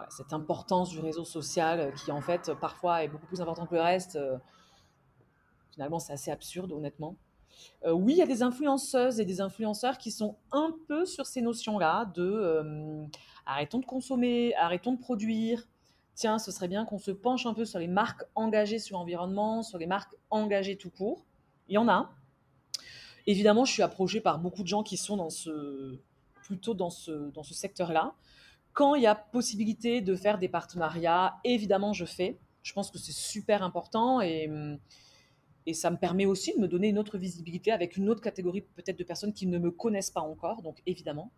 cette importance du réseau social qui, en fait, parfois est beaucoup plus importante que le reste. Finalement, c'est assez absurde, honnêtement. Euh, oui, il y a des influenceuses et des influenceurs qui sont un peu sur ces notions-là de euh, arrêtons de consommer, arrêtons de produire. Tiens, ce serait bien qu'on se penche un peu sur les marques engagées sur l'environnement, sur les marques engagées tout court. Il y en a. Évidemment, je suis approchée par beaucoup de gens qui sont dans ce, plutôt dans ce, dans ce secteur-là. Quand il y a possibilité de faire des partenariats, évidemment, je fais. Je pense que c'est super important et hum, et ça me permet aussi de me donner une autre visibilité avec une autre catégorie peut-être de personnes qui ne me connaissent pas encore, donc évidemment.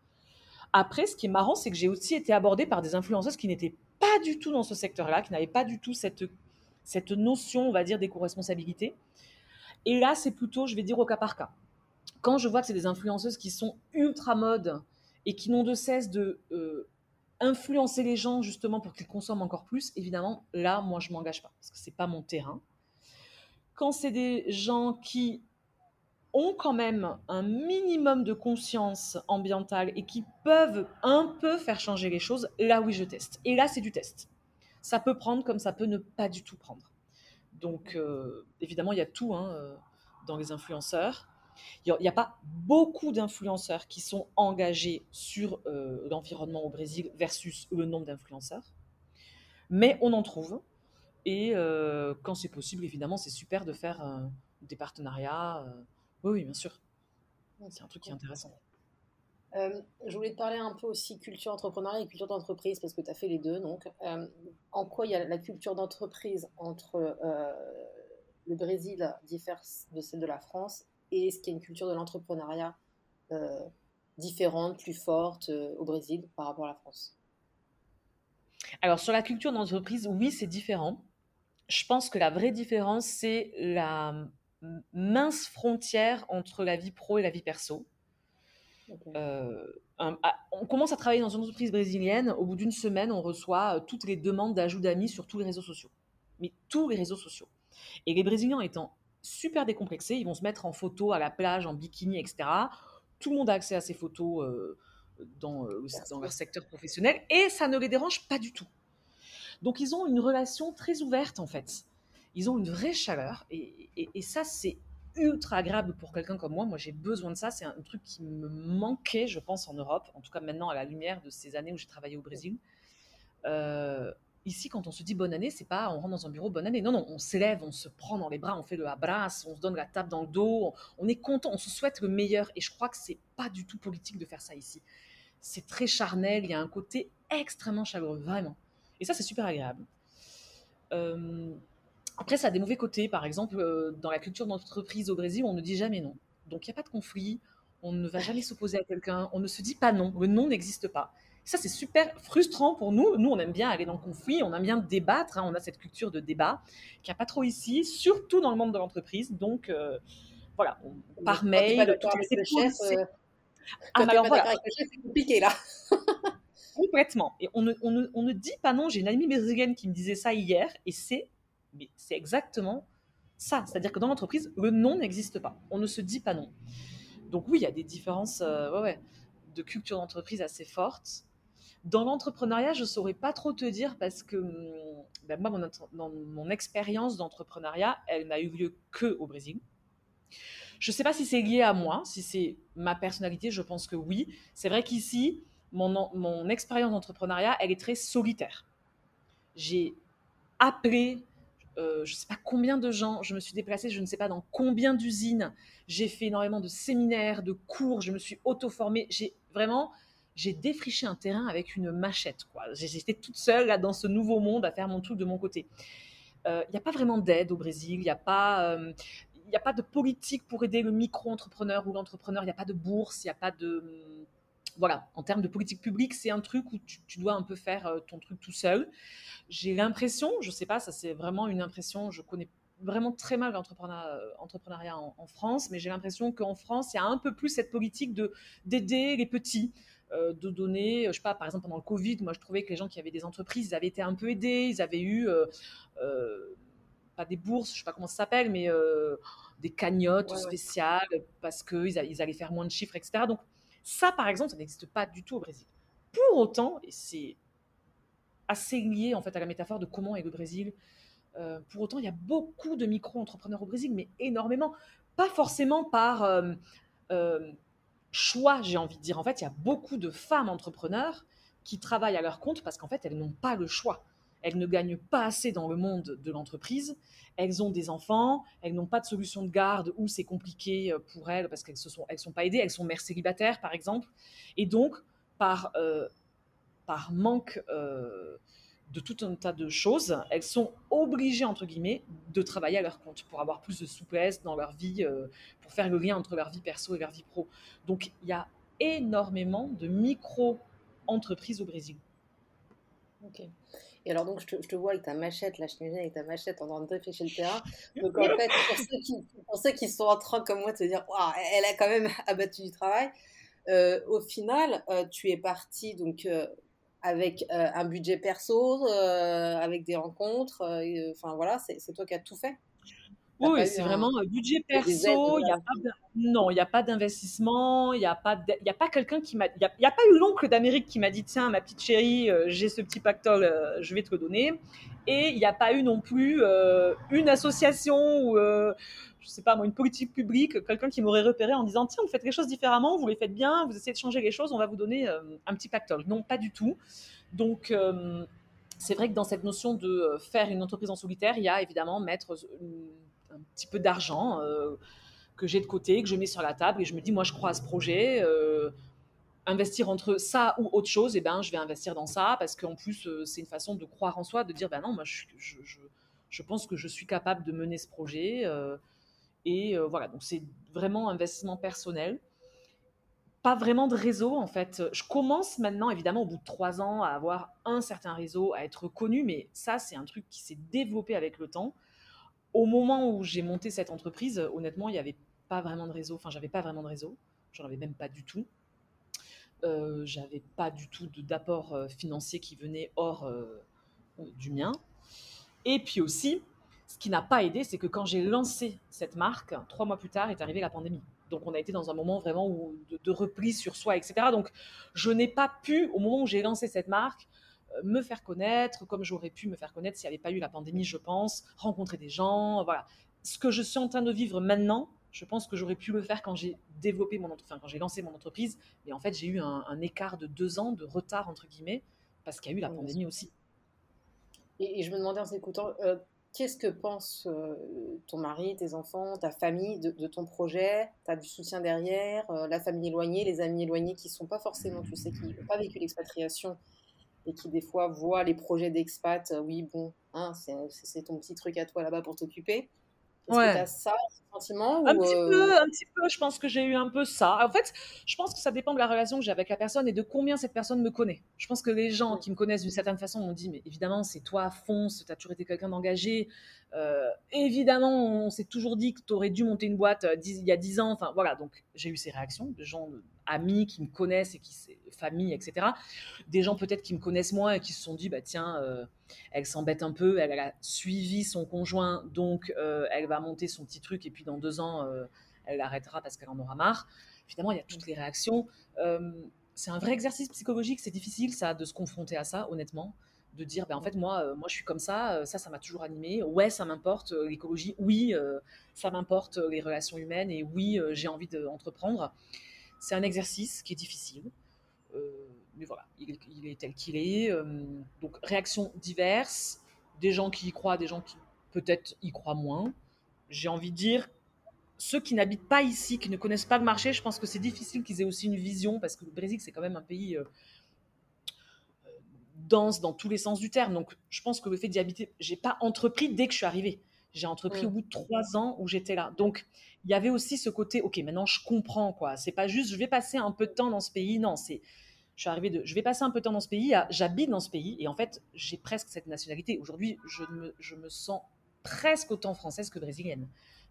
Après, ce qui est marrant, c'est que j'ai aussi été abordée par des influenceuses qui n'étaient pas du tout dans ce secteur-là, qui n'avaient pas du tout cette, cette notion, on va dire, d'éco-responsabilité. Et là, c'est plutôt, je vais dire, au cas par cas. Quand je vois que c'est des influenceuses qui sont ultra mode et qui n'ont de cesse de euh, influencer les gens justement pour qu'ils consomment encore plus, évidemment, là, moi, je m'engage pas parce que c'est pas mon terrain quand c'est des gens qui ont quand même un minimum de conscience ambientale et qui peuvent un peu faire changer les choses, là oui je teste. Et là c'est du test. Ça peut prendre comme ça peut ne pas du tout prendre. Donc euh, évidemment il y a tout hein, euh, dans les influenceurs. Il n'y a, pas beaucoup d'influenceurs qui sont engagés sur euh, l'environnement au Brésil versus le nombre d'influenceurs. Mais on en trouve. Et euh, quand c'est possible, évidemment, c'est super de faire euh, des partenariats. Oui, oui, bien sûr. C'est un truc qui est intéressant. je voulais te parler un peu aussi culture entrepreneuriale et culture d'entreprise parce que tu as fait les deux. Donc, en quoi il y a la culture d'entreprise entre le Brésil diffère de celle de la France et est-ce qu'il y a une culture de l'entrepreneuriat différente, plus forte au Brésil par rapport à la France Alors sur la culture d'entreprise, oui, c'est différent. Je pense que la vraie différence, c'est la mince frontière entre la vie pro et la vie perso. Euh, ah, on commence à travailler dans une entreprise brésilienne. Au bout d'une semaine, on reçoit euh, toutes les demandes d'ajout d'amis sur tous les réseaux sociaux. Mais tous les réseaux sociaux. Et les Brésiliens étant super décomplexés, ils vont se mettre en photo à la plage, en bikini, etc. Tout le monde a accès à ces photos euh, dans, dans leur secteur professionnel et ça ne les dérange pas du tout. Donc ils ont une relation très ouverte en fait. Ils ont une vraie chaleur et, et ça c'est ultra agréable pour quelqu'un comme moi. Moi, j'ai besoin de ça. C'est un truc qui me manquait, je pense, en Europe. En tout cas, maintenant, à la lumière de ces années où j'ai travaillé au Brésil. Euh, ici, quand on se dit bonne année, c'est pas on rentre dans un bureau bonne année. Non, non, on s'élève, on se prend dans les bras, on fait le abrace, on se donne la tape dans le dos. On, est content, on se souhaite le meilleur. Et je crois que c'est pas du tout politique de faire ça ici. C'est très charnel. Il y a un côté extrêmement chaleureux, vraiment. Et ça, c'est super agréable. Euh, après, ça a des mauvais côtés. Par exemple, euh, dans la culture d'entreprise au Brésil, on ne dit jamais non. Donc, il n'y a pas de conflit. On ne va jamais s'opposer à quelqu'un. On ne se dit pas non. Le non n'existe pas. Ça, c'est super frustrant pour nous. Nous, on aime bien aller dans le conflit, on aime bien débattre. Hein. On a cette culture de débat qui n'y a pas trop ici, surtout dans le monde de l'entreprise. Donc, euh, voilà, par mail. Euh, ah, voilà. C'est compliqué là. Complètement. Et on ne, on, ne, on ne dit pas non. J'ai une amie brésilienne qui me disait ça hier et c'est mais c'est exactement ça. C'est-à-dire que dans l'entreprise, le non n'existe pas. On ne se dit pas non. Donc oui, il y a des différences euh, de culture d'entreprise assez fortes. Dans l'entrepreneuriat, je ne saurais pas trop te dire parce que hum, ben moi, mon, dans mon expérience d'entrepreneuriat, elle n'a eu lieu que au Brésil. Je ne sais pas si c'est lié à moi, si c'est ma personnalité, je pense que oui. C'est vrai qu'ici, mon, expérience d'entrepreneuriat, elle est très solitaire. J'ai appelé euh, je ne sais pas combien de gens, je me suis déplacée, je ne sais pas dans combien d'usines, j'ai fait énormément de séminaires, de cours, je me suis auto-formée, j'ai vraiment, j'ai défriché un terrain avec une machette. J'étais toute seule là dans ce nouveau monde à faire mon truc de mon côté. Il euh, n'y a pas vraiment d'aide au Brésil, il n'y a pas... euh, a pas de politique pour aider le micro-entrepreneur ou l'entrepreneur, il n'y a pas de bourse, il n'y a pas de... Voilà, en termes de politique publique, c'est un truc où tu, dois un peu faire ton truc tout seul j'ai l'impression, je sais pas, ça c'est vraiment une impression, je connais vraiment très mal l'entrepreneuriat en, en, France, mais j'ai l'impression qu'en France, il y a un peu plus cette politique de d'aider les petits, euh, de donner, je sais pas, par exemple pendant le Covid, moi je trouvais que les gens qui avaient des entreprises, ils avaient été un peu aidés, ils avaient eu euh, euh, pas des bourses, je sais pas comment ça s'appelle, mais des cagnottes spéciales parce qu'ils ils allaient faire moins de chiffres, etc. Donc ça, par exemple, ça n'existe pas du tout au Brésil. Pour autant, et c'est assez lié en fait à la métaphore de comment est le Brésil. Euh, pour autant, il y a beaucoup de micro-entrepreneurs au Brésil, mais énormément. Pas forcément par euh, euh, choix, j'ai envie de dire. En fait, il y a beaucoup de femmes entrepreneurs qui travaillent à leur compte parce qu'en fait, elles n'ont pas le choix. Elles ne gagnent pas assez dans le monde de l'entreprise. Elles ont des enfants, elles n'ont pas de solution de garde ou c'est compliqué pour elles parce qu'elles ne sont, sont pas aidées. Elles sont mères célibataires, par exemple. Et donc, par par manque euh, de tout un tas de choses, elles sont obligées, entre guillemets, de travailler à leur compte pour avoir plus de souplesse dans leur vie, euh, pour faire le lien entre leur vie perso et leur vie pro. Donc, il y a énormément de micro-entreprises au Brésil. Ok. Et alors, donc, je te, vois avec ta machette, là, je t'imagine avec ta machette en train de réfléchir le terrain. Donc, en fait, pour ceux qui, sont en train, comme moi, de se dire, elle a quand même abattu du travail, euh, au final, tu es parti donc avec euh, un budget perso, euh, avec des rencontres. Euh, enfin voilà, c'est toi qui as tout fait. Oui, c'est vraiment un budget perso. Il y a pas non, il n'y a pas d'investissement. Il n'y a pas, il a pas quelqu'un qui m'a. Il n'y a, pas eu l'oncle d'Amérique qui m'a dit tiens, ma petite chérie, j'ai ce petit pactole, je vais te le donner. Et il n'y a pas eu non plus une association ou je sais pas moi, une politique publique, quelqu'un qui m'aurait repéré en disant tiens, vous faites les choses différemment, vous les faites bien, vous essayez de changer les choses, on va vous donner euh, un petit pactole. Non, pas du tout. Donc, euh, c'est vrai que dans cette notion de euh, faire une entreprise en solitaire, il y a évidemment mettre un petit peu d'argent que j'ai de côté, que je mets sur la table et je me dis moi, je crois à ce projet. investir entre ça ou autre chose, eh ben, je vais investir dans ça parce qu'en plus, c'est une façon de croire en soi, de dire ben non, moi, je, je Je pense que je suis capable de mener ce projet. Et voilà, donc c'est vraiment investissement personnel pas vraiment de réseau en fait. Je commence maintenant, évidemment, au bout de trois ans, à avoir un certain réseau, à être connu, mais ça, c'est un truc qui s'est développé avec le temps. Au moment où j'ai monté cette entreprise, honnêtement, il n'y avait pas vraiment de réseau. Enfin, j'avais pas vraiment de réseau. J'en avais même pas du tout. Euh, j'avais pas du tout d'apport euh, financier qui venait hors euh, du mien. Et puis aussi, ce qui n'a pas aidé, c'est que quand j'ai lancé cette marque, trois mois plus tard est arrivée la pandémie. Donc on a été dans un moment vraiment de, repli sur soi, etc. Donc je n'ai pas pu, au moment où j'ai lancé cette marque, euh, me faire connaître comme j'aurais pu me faire connaître s'il n'y avait pas eu la pandémie, je pense, rencontrer des gens, voilà. Ce que je suis en train de vivre maintenant, je pense que j'aurais pu le faire quand j'ai développé mon enfin, quand j'ai lancé mon entreprise. Mais en fait, j'ai eu un, écart de deux ans de retard entre guillemets parce qu'il y a eu la pandémie aussi. Et, je me demandais en s'écoutant, euh, Qu'est-ce que pense euh, ton mari, tes enfants, ta famille de, ton projet? Tu as du soutien derrière, euh, la famille éloignée, les amis éloignés qui ne sont pas forcément, tu sais, qui n'ont pas vécu l'expatriation et qui des fois voient les projets d'expat, euh, oui, bon, hein, c'est ton petit truc à toi là-bas pour t'occuper. Est-ce que tu as ça, sentiment un, petit peu, un petit peu, je pense que j'ai eu un peu ça. En fait, je pense que ça dépend de la relation que j'ai avec la personne et de combien cette personne me connaît. Je pense que les gens qui me connaissent d'une certaine façon m'ont dit, mais évidemment, c'est toi, fonce, tu as toujours été quelqu'un d'engagé. Euh, évidemment, on s'est toujours dit que tu aurais dû monter une boîte euh, il y a 10 ans. Enfin, voilà, donc j'ai eu ces réactions de gens, amis qui me connaissent et qui, famille, etc. Des gens peut-être qui me connaissent moins et qui se sont dit, bah tiens, euh, elle s'embête un peu, elle, a suivi son conjoint, donc elle va monter son petit truc et puis dans deux ans, elle arrêtera parce qu'elle en aura marre. Évidemment, il y a toutes les réactions. c'est un vrai exercice psychologique, c'est difficile ça de se confronter à ça, honnêtement de dire ben en fait moi euh, moi je suis comme ça euh, ça ça m'a toujours animé ouais ça m'importe euh, l'écologie oui ça m'importe les relations humaines et oui j'ai envie d'entreprendre c'est un exercice qui est difficile mais voilà il, il est tel qu'il est donc réactions diverses des gens qui y croient des gens qui peut-être y croient moins j'ai envie de dire ceux qui n'habitent pas ici, qui ne connaissent pas le marché, je pense que c'est difficile qu'ils aient aussi une vision, parce que le Brésil, c'est quand même un pays dense dans tous les sens du terme. Donc, je pense que le fait d'y habiter, j'ai pas entrepris dès que je suis arrivée. J'ai entrepris au bout de trois ans où j'étais là. Donc, il y avait aussi ce côté, ok, maintenant je comprends quoi. C'est pas juste, je vais passer un peu de temps dans ce pays. Non, c'est, je suis arrivée de, je vais passer un peu de temps dans ce pays. J'habite dans ce pays et en fait, j'ai presque cette nationalité. Aujourd'hui, je me, je me sens presque autant française que brésilienne.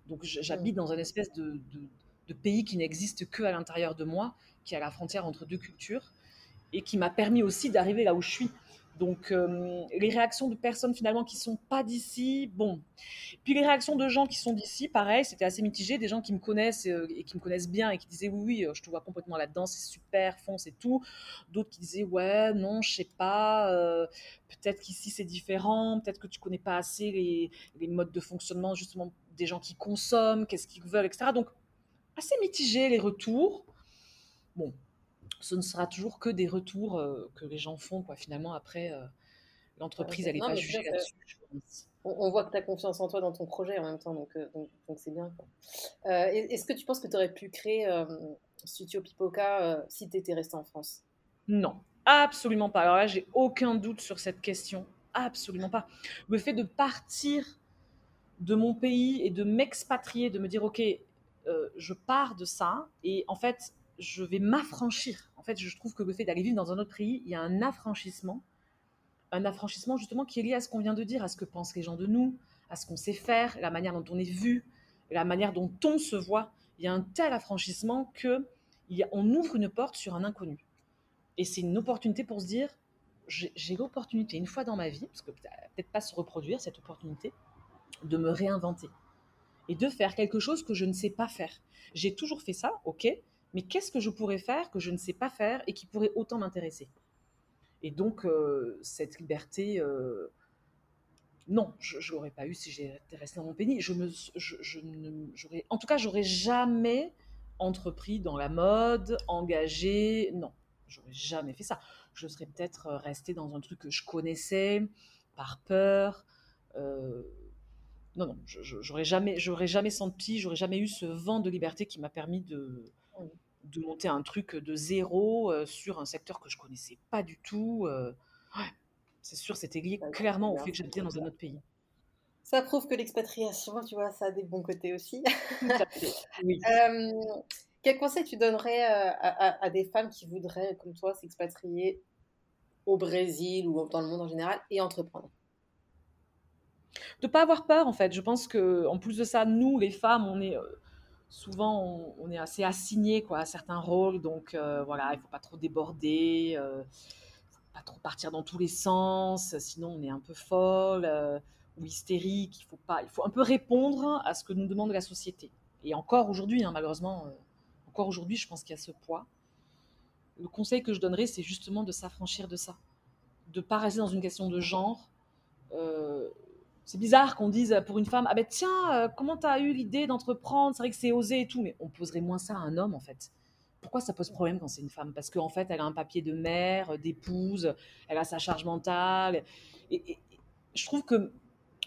Donc, j'habite dans une espèce de, de, de pays qui n'existe que à l'intérieur de moi, qui est à la frontière entre deux cultures et qui m'a permis aussi d'arriver là où je suis. Donc, euh, les réactions de personnes finalement qui sont pas d'ici, bon. Puis les réactions de gens qui sont d'ici, pareil, c'était assez mitigé. Des gens qui me connaissent euh, et qui me connaissent bien et qui disaient oui, oui, euh, je te vois complètement là-dedans, c'est super, fonce et tout. D'autres qui disaient ouais, non, je sais pas, peut-être qu'ici c'est différent, peut-être que tu connais pas assez les, les, modes de fonctionnement justement des gens qui consomment, qu'est-ce qu'ils veulent, etc. Donc, assez mitigé les retours. Bon, ce ne sera toujours que des retours euh, que les gens font, quoi. Finalement, après, euh, l'entreprise, elle n'est pas jugée là-dessus. On, voit que tu as confiance en toi dans ton projet en même temps, donc euh, donc c'est bien. Est-ce que tu penses que tu aurais pu créer Studio Pipoca si tu étais resté en France? Non, absolument pas. Alors là, j'ai aucun doute sur cette question. Absolument pas. Le fait de partir de mon pays et de m'expatrier, de me dire, OK, je pars de ça, et en fait, je vais m'affranchir. En fait, je trouve que le fait d'aller vivre dans un autre pays, il y a un affranchissement, un affranchissement justement qui est lié à ce qu'on vient de dire, à ce que pensent les gens de nous, à ce qu'on sait faire, la manière dont on est vu, la manière dont on se voit. Il y a un tel affranchissement que on ouvre une porte sur un inconnu. Et c'est une opportunité pour se dire, j'ai l'opportunité une fois dans ma vie, parce que peut-être pas se reproduire cette opportunité, de me réinventer et de faire quelque chose que je ne sais pas faire. J'ai toujours fait ça, ok, mais qu'est-ce que je pourrais faire que je ne sais pas faire et qui pourrait autant m'intéresser? Et donc, euh, cette liberté, euh, non, je ne l'aurais pas eu si j'étais restée dans mon pays. Je me, en tout cas, j'aurais jamais entrepris dans la mode, engagé, non, j'aurais jamais fait ça. Je serais peut-être restée dans un truc que je connaissais par peur. Euh, non, non, j'aurais jamais, jamais senti, j'aurais jamais eu ce vent de liberté qui m'a permis de, de monter un truc de zéro euh, sur un secteur que je connaissais pas du tout. Euh, c'est sûr, c'était lié clairement au fait que j'habitais dans un autre pays. Ça prouve que l'expatriation, tu vois, ça a des bons côtés aussi. oui. quel conseil tu donnerais à, des femmes qui voudraient, comme toi, s'expatrier au Brésil ou dans le monde en général et entreprendre? De pas avoir peur, en fait. Je pense que en plus de ça, nous, les femmes, on est souvent on, est assez assigné à certains rôles. Donc voilà il faut pas trop déborder euh, faut pas trop partir dans tous les sens. Sinon on est un peu folle ou hystérique. Il faut pas il faut un peu répondre à ce que nous demande la société. Et encore aujourd'hui hein, malheureusement encore aujourd'hui je pense qu'il y a ce poids. Le conseil que je donnerais c'est justement de s'affranchir de ça. De pas rester dans une question de genre c'est bizarre qu'on dise pour une femme, ah ben tiens, euh, comment tu as eu l'idée d'entreprendre C'est vrai que c'est osé et tout, mais on poserait moins ça à un homme en fait. Pourquoi ça pose problème quand c'est une femme? Parce qu'en fait, elle a un papier de mère, d'épouse, elle a sa charge mentale. Et, je trouve que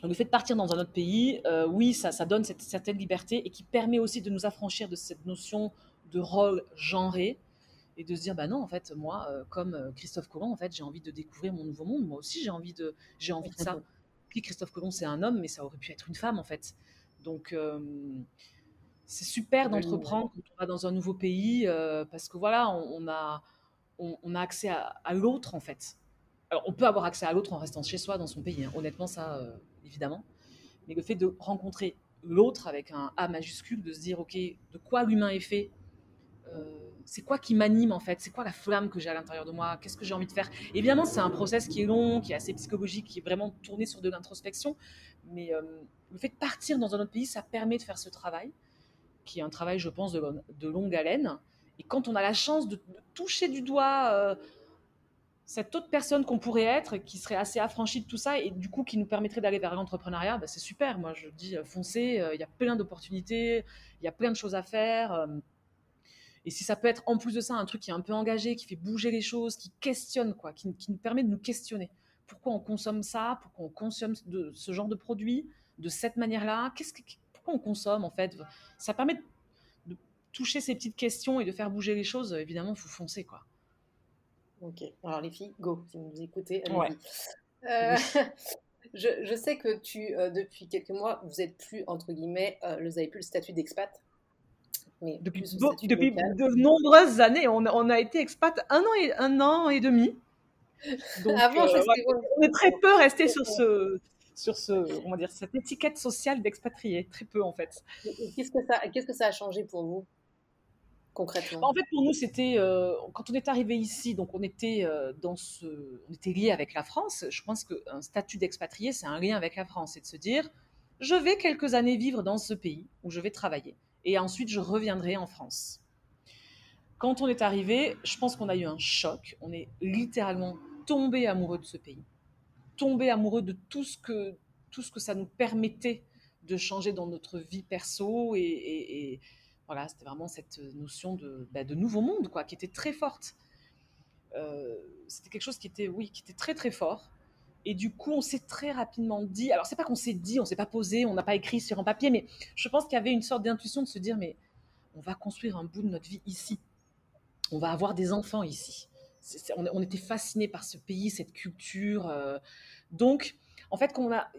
le fait de partir dans un autre pays, euh, oui, ça, ça donne cette certaine liberté et qui permet aussi de nous affranchir de cette notion de rôle genré et de se dire bah non en fait moi euh, comme Christophe Colomb en fait j'ai envie de découvrir mon nouveau monde moi aussi j'ai envie de j'ai envie de ça Christophe Colomb, c'est un homme, mais ça aurait pu être une femme, en fait. Donc, euh, c'est super d'entreprendre quand on va dans un nouveau pays, euh, parce que voilà, on, a, on, a accès à, l'autre, en fait. Alors, on peut avoir accès à l'autre en restant chez soi, dans son pays, hein. honnêtement, ça, euh, évidemment. Mais le fait de rencontrer l'autre avec un A majuscule, de se dire, OK, de quoi l'humain est fait c'est quoi qui m'anime en fait? C'est quoi la flamme que j'ai à l'intérieur de moi? Qu'est-ce que j'ai envie de faire? Évidemment, c'est un process qui est long, qui est assez psychologique, qui est vraiment tourné sur de l'introspection. Mais euh, le fait de partir dans un autre pays, ça permet de faire ce travail, qui est un travail, je pense, de, longue haleine. Et quand on a la chance de, toucher du doigt euh, cette autre personne qu'on pourrait être, qui serait assez affranchie de tout ça, et du coup qui nous permettrait d'aller vers l'entrepreneuriat, bah, c'est super. Moi, je dis, euh, foncez, il y a plein d'opportunités, il y a plein de choses à faire. Et si ça peut être en plus de ça un truc qui est un peu engagé, qui fait bouger les choses, qui questionne, quoi, qui, nous permet de nous questionner. Pourquoi on consomme ça? Pourquoi on consomme de, ce genre de produit de cette manière-là? Qu'est-ce que, Pourquoi on consomme en fait? Ça permet de, toucher ces petites questions et de faire bouger les choses. Évidemment, il faut foncer, quoi. Ok. Alors les filles, go. Si vous écoutez, allez euh, je, sais que tu, euh, depuis quelques mois, vous êtes plus entre guillemets, euh, vous n'avez plus le statut d'expat depuis, depuis de nombreuses années, on, on, a été expat un an et, un an et demi. Donc, Avant, euh, on est très peu resté sur ce, sur ce, dire, cette étiquette sociale d'expatrié, très peu en fait. Qu'est-ce que ça, qu'est-ce que ça a changé pour vous concrètement? En fait, pour nous, c'était euh, quand on est arrivé ici, donc on était euh, dans ce, on était lié avec la France. Je pense qu'un statut d'expatrié, c'est un lien avec la France, c'est de se dire, je vais quelques années vivre dans ce pays où je vais travailler et ensuite je reviendrai en France. Quand on est arrivé, je pense qu'on a eu un choc. On est littéralement tombé amoureux de ce pays, tombé amoureux de tout ce que, tout ce que ça nous permettait de changer dans notre vie perso. Et, voilà, c'était vraiment cette notion de, bah, de nouveau monde, quoi, qui était très forte. Euh, c'était quelque chose qui était, oui, qui était très très fort. Et du coup, on s'est très rapidement dit, alors c'est pas qu'on s'est dit, on s'est pas posé, on n'a pas écrit sur un papier, mais je pense qu'il y avait une sorte d'intuition de se dire, mais on va construire un bout de notre vie ici. On va avoir des enfants ici. on, était fascinés par ce pays, cette culture. Euh. donc, en fait, on, a,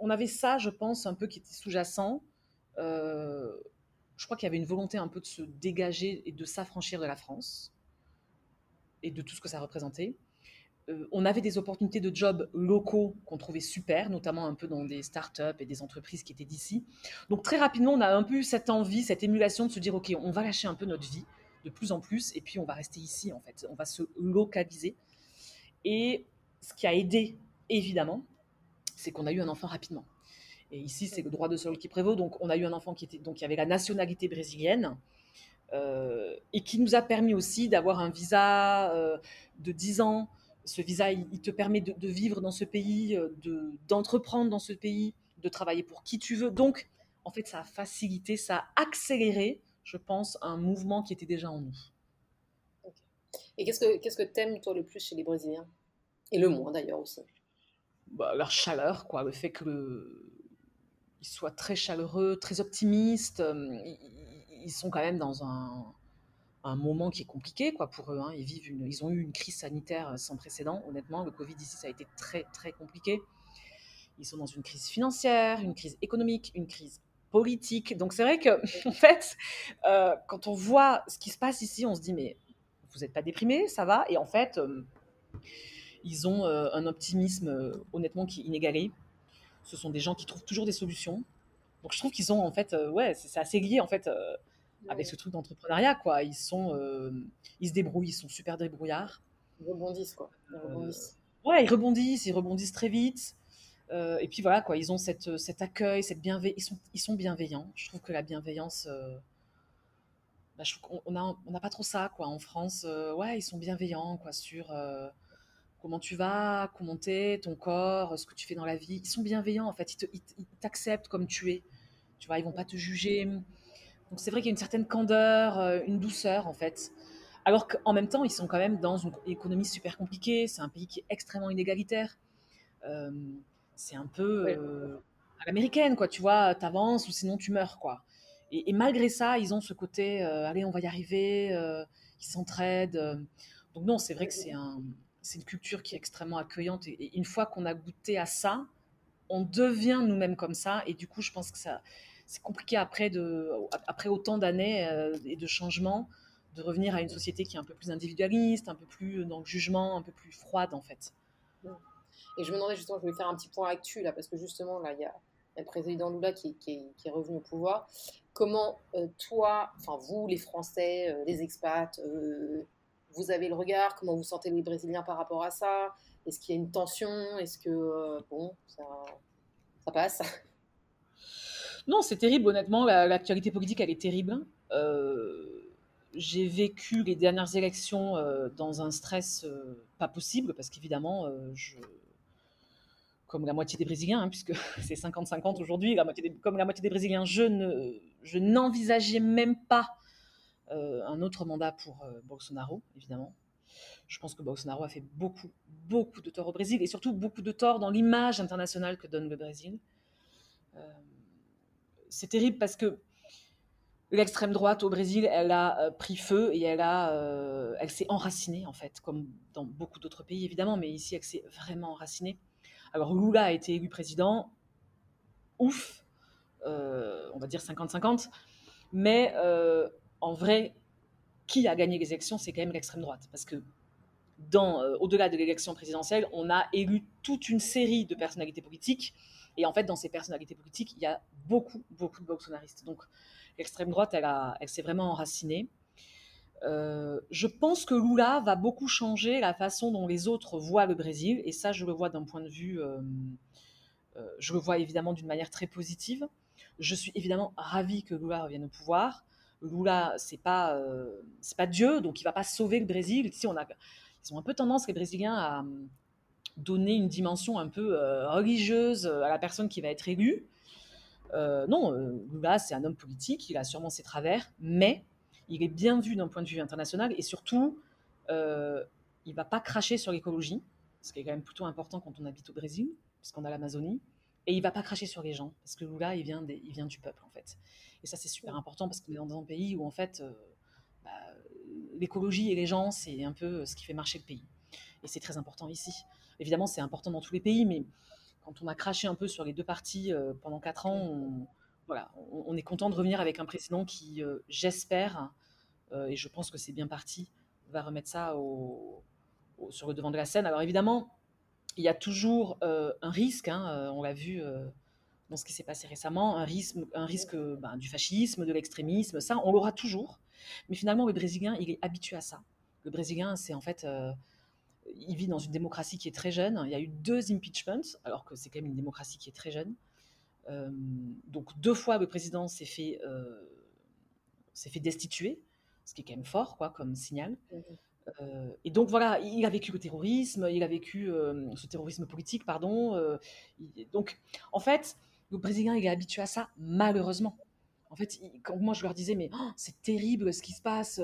on avait ça, je pense, un peu qui était sous-jacent. Euh, je crois qu'il y avait une volonté un peu de se dégager et de s'affranchir de la France et de tout ce que ça représentait. Euh, on avait des opportunités de jobs locaux qu'on trouvait super, notamment un peu dans des startups et des entreprises qui étaient d'ici. Donc très rapidement, on a un peu eu cette envie, cette émulation de se dire, OK, on va lâcher un peu notre vie de plus en plus, et puis on va rester ici, en fait. On va se localiser. Et ce qui a aidé, évidemment, c'est qu'on a eu un enfant rapidement. Et ici, c'est le droit de sol qui prévaut. Donc, on a eu un enfant qui, était, donc, avait la nationalité brésilienne. Euh, et qui nous a permis aussi d'avoir un visa euh, de 10 ans ce visa, il, te permet de, vivre dans ce pays, euh, d'entreprendre dans ce pays, de travailler pour qui tu veux. Donc, en fait, ça a facilité, ça a accéléré, je pense, un mouvement qui était déjà en nous. Et qu'est-ce que qu'est-ce que t'aimes toi le plus chez les Brésiliens? Et le moins d'ailleurs aussi bah, Leur chaleur, quoi, le fait qu'ils soient très chaleureux, très optimistes. Euh, ils sont quand même dans un un moment qui est compliqué quoi pour eux. Hein. Ils vivent une, ils ont eu une crise sanitaire sans précédent. Honnêtement, le Covid ici, ça a été très très compliqué. Ils sont dans une crise financière, une crise économique, une crise politique. Donc c'est vrai que, en fait, euh, quand on voit ce qui se passe ici, on se dit mais vous n'êtes pas déprimé, ça va? Et en fait, euh, ils ont euh, un optimisme honnêtement qui est inégalé. Ce sont des gens qui trouvent toujours des solutions. Donc je trouve qu'ils sont en fait, ouais, c'est assez lié en fait avec ce truc d'entrepreneuriat quoi. Ils sont, ils se débrouillent, ils sont super débrouillards. Ils rebondissent quoi. Ils rebondissent. ouais, ils rebondissent, ils rebondissent très vite. Euh, et puis voilà, quoi, ils ont cette, cet accueil, cette bienveillance. Ils sont, ils sont bienveillants. Je trouve que la bienveillance, euh, bah, on n'a on a pas trop ça, quoi. En France, euh, ouais, ils sont bienveillants, quoi, sur comment tu vas, comment t'es, ton corps, ce que tu fais dans la vie. Ils sont bienveillants, en fait. Ils t'acceptent comme tu es. Tu vois, ils vont pas te juger. Donc c'est vrai qu'il y a une certaine candeur, une douceur, en fait. Alors qu'en même temps, ils sont quand même dans une économie super compliquée. C'est un pays qui est extrêmement inégalitaire c'est un peu euh, à l'américaine, quoi. Tu vois, t'avances ou sinon tu meurs, quoi. Et, malgré ça, ils ont ce côté, euh, allez, on va y arriver, euh, ils s'entraident. Donc non, c'est vrai que c'est un, c'est une culture qui est extrêmement accueillante. Et, une fois qu'on a goûté à ça, on devient nous-mêmes comme ça. Et du coup, je pense que ça, c'est compliqué après, après autant d'années et de changements, de revenir à une société qui est un peu plus individualiste, un peu plus dans le jugement, un peu plus froide, en fait. Et je me demandais justement, je voulais faire un petit point actu là, parce que justement, là, il y a, le président Lula qui, est, revenu au pouvoir. Comment euh, toi, enfin vous, les Français, euh, les expats, euh, vous avez le regard? Comment vous sentez les Brésiliens par rapport à ça? Est-ce qu'il y a une tension? Est-ce que, bon, ça passe? Non, c'est terrible, honnêtement. L'actualité politique, elle est terrible. j'ai vécu les dernières élections dans un stress pas possible, parce qu'évidemment, comme la moitié des Brésiliens, hein, puisque c'est 50-50 aujourd'hui, comme la moitié des Brésiliens, je, ne, je n'envisageais même pas euh, un autre mandat pour euh, Bolsonaro, évidemment. Je pense que Bolsonaro a fait beaucoup, beaucoup de tort au Brésil, et surtout beaucoup de tort dans l'image internationale que donne le Brésil. Euh, c'est terrible parce que l'extrême droite au Brésil, elle a pris feu et elle, a, elle s'est enracinée, en fait, comme dans beaucoup d'autres pays, évidemment, mais ici, elle s'est vraiment enracinée. Alors Lula a été élu président, ouf, euh, on va dire 50-50, mais euh, en vrai, qui a gagné les élections, c'est quand même l'extrême droite, parce que euh, au-delà de l'élection présidentielle, on a élu toute une série de personnalités politiques, et en fait, dans ces personnalités politiques, il y a beaucoup, beaucoup de bolsonaristes. Donc, l'extrême droite, elle, elle s'est vraiment enracinée. Euh, je pense que Lula va beaucoup changer la façon dont les autres voient le Brésil, et ça, je le vois d'un point de vue, euh, euh, je le vois évidemment d'une manière très positive. Je suis évidemment ravie que Lula revienne au pouvoir. Lula, c'est pas, c'est pas Dieu, donc il va pas sauver le Brésil. On a, ils ont un peu tendance les Brésiliens à donner une dimension un peu religieuse à la personne qui va être élue. non, Lula, c'est un homme politique, il a sûrement ses travers, mais il est bien vu d'un point de vue international et surtout, euh, il ne va pas cracher sur l'écologie, ce qui est quand même plutôt important quand on habite au Brésil, puisqu'on a l'Amazonie. Et il ne va pas cracher sur les gens, parce que Lula, il vient, il vient du peuple, en fait. Et ça, c'est super important, parce qu'on est dans un pays où, en fait, euh, bah, l'écologie et les gens, c'est un peu ce qui fait marcher le pays. Et c'est très important ici. Évidemment, c'est important dans tous les pays, mais quand on a craché un peu sur les deux parties euh, pendant quatre ans, on, voilà, on, est content de revenir avec un président qui, euh, j'espère, euh, et je pense que c'est bien parti, va remettre ça sur le devant de la scène. Alors évidemment, il y a toujours un risque, hein, on l'a vu dans ce qui s'est passé récemment, un risque, un risque ben, du fascisme, de l'extrémisme, ça, on l'aura toujours. Mais finalement, le Brésilien, il est habitué à ça. Le Brésilien, c'est en fait il vit dans une démocratie qui est très jeune. Il y a eu deux impeachments, alors que c'est quand même une démocratie qui est très jeune. Euh, donc deux fois le président s'est fait, euh, fait destituer, ce qui est quand même fort quoi, comme signal. Euh, et donc voilà, il a vécu le terrorisme, il a vécu ce terrorisme politique, pardon. donc en fait, le Brésilien il est habitué à ça, malheureusement. En fait, quand moi je leur disais mais oh, c'est terrible ce qui se passe,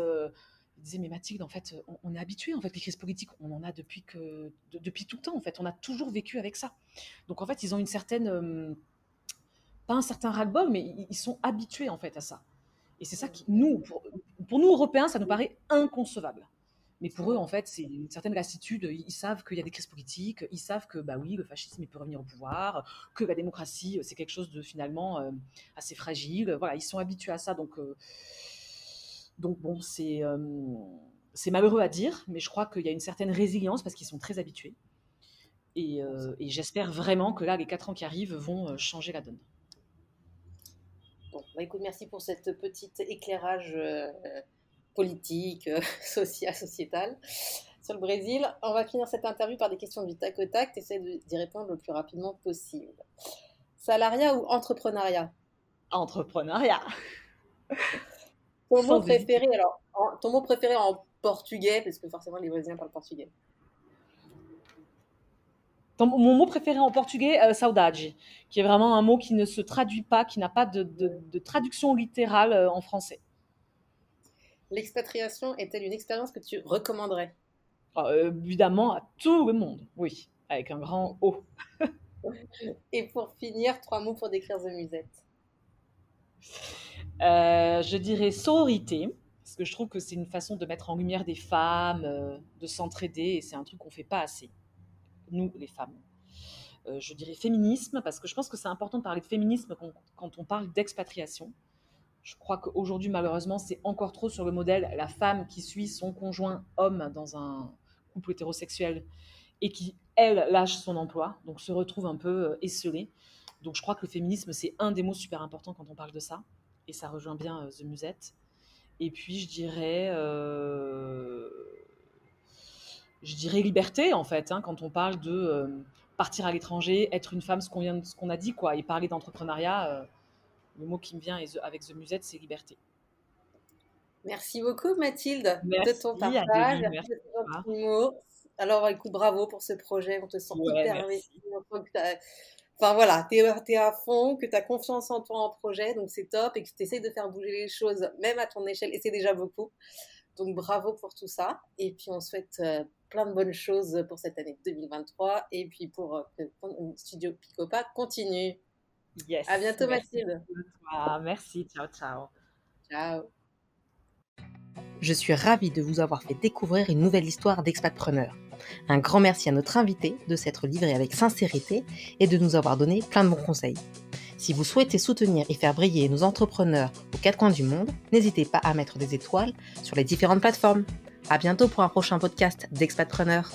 ils disaient mais Mathilde en fait on, est habitué en fait les crises politiques on en a depuis que depuis tout le temps en fait on a toujours vécu avec ça. Donc en fait ils ont une certaine pas un certain ras-le-bol, mais ils sont habitués en fait à ça. Et c'est ça qui, nous, pour, nous Européens, ça nous paraît inconcevable. Mais pour eux, en fait, c'est une certaine lassitude. Ils savent qu'il y a des crises politiques, ils savent que, bah oui, le fascisme, il peut revenir au pouvoir, que la démocratie, c'est quelque chose de finalement euh, assez fragile. Voilà, ils sont habitués à ça. Donc, euh, donc bon, c'est euh, c'est malheureux à dire, mais je crois qu'il y a une certaine résilience parce qu'ils sont très habitués. Et, et j'espère vraiment que là, les quatre ans qui arrivent vont changer la donne. Bon, bah écoute, merci pour cette petite éclairage politique, euh, social, sociétale sur le Brésil. On va finir cette interview par des questions du tac au tac. Essaye d'y répondre le plus rapidement possible. Salariat ou entrepreneuriat? Entrepreneuriat. Ton mot préféré, alors, ton mot préféré en portugais, parce que forcément les Brésiliens parlent portugais. mon mot préféré en portugais, euh, saudade, qui est vraiment un mot qui ne se traduit pas, qui n'a pas de, de, traduction littérale euh, en français. L'expatriation est-elle une expérience que tu recommanderais? Ah, Évidemment à tout le monde, oui, avec un grand O. Et pour finir, trois mots pour décrire The Musette. Euh, je dirais sororité, parce que je trouve que c'est une façon de mettre en lumière des femmes, euh, de s'entraider, et c'est un truc qu'on ne fait pas assez, nous les femmes. Euh, je dirais féminisme, parce que je pense que c'est important de parler de féminisme quand on parle d'expatriation. Je crois qu'aujourd'hui, malheureusement, c'est encore trop sur le modèle la femme qui suit son conjoint homme dans un couple hétérosexuel et qui, elle, lâche son emploi, donc se retrouve un peu esselée. Donc je crois que le féminisme, c'est un des mots super importants quand on parle de ça. Et ça rejoint bien euh, The Musette. Et puis, je dirais, euh, je dirais liberté, en fait, hein, quand on parle de partir à l'étranger, être une femme, ce qu'on, vient, ce qu'on a dit, quoi, et parler d'entrepreneuriat le mot qui me vient avec The Musette, c'est liberté. Merci beaucoup Mathilde de ton partage. merci Alors écoute, bravo pour ce projet, on te sent hyper investi. Enfin voilà, tu es, à fond, que tu as confiance en toi en projet, donc c'est top, et que tu essaies de faire bouger les choses, même à ton échelle, et c'est déjà beaucoup. Donc bravo pour tout ça, et puis on souhaite euh, plein de bonnes choses pour cette année 2023, et puis pour euh, que ton studio Picopa continue. Yes. À bientôt, Mathilde. Merci. Ciao, ciao. Ciao. Je suis ravie de vous avoir fait découvrir une nouvelle histoire d'expatpreneur. Un grand merci à notre invité de s'être livré avec sincérité et de nous avoir donné plein de bons conseils. Si vous souhaitez soutenir et faire briller nos entrepreneurs aux quatre coins du monde, n'hésitez pas à mettre des étoiles sur les différentes plateformes. À bientôt pour un prochain podcast d'Expatpreneur.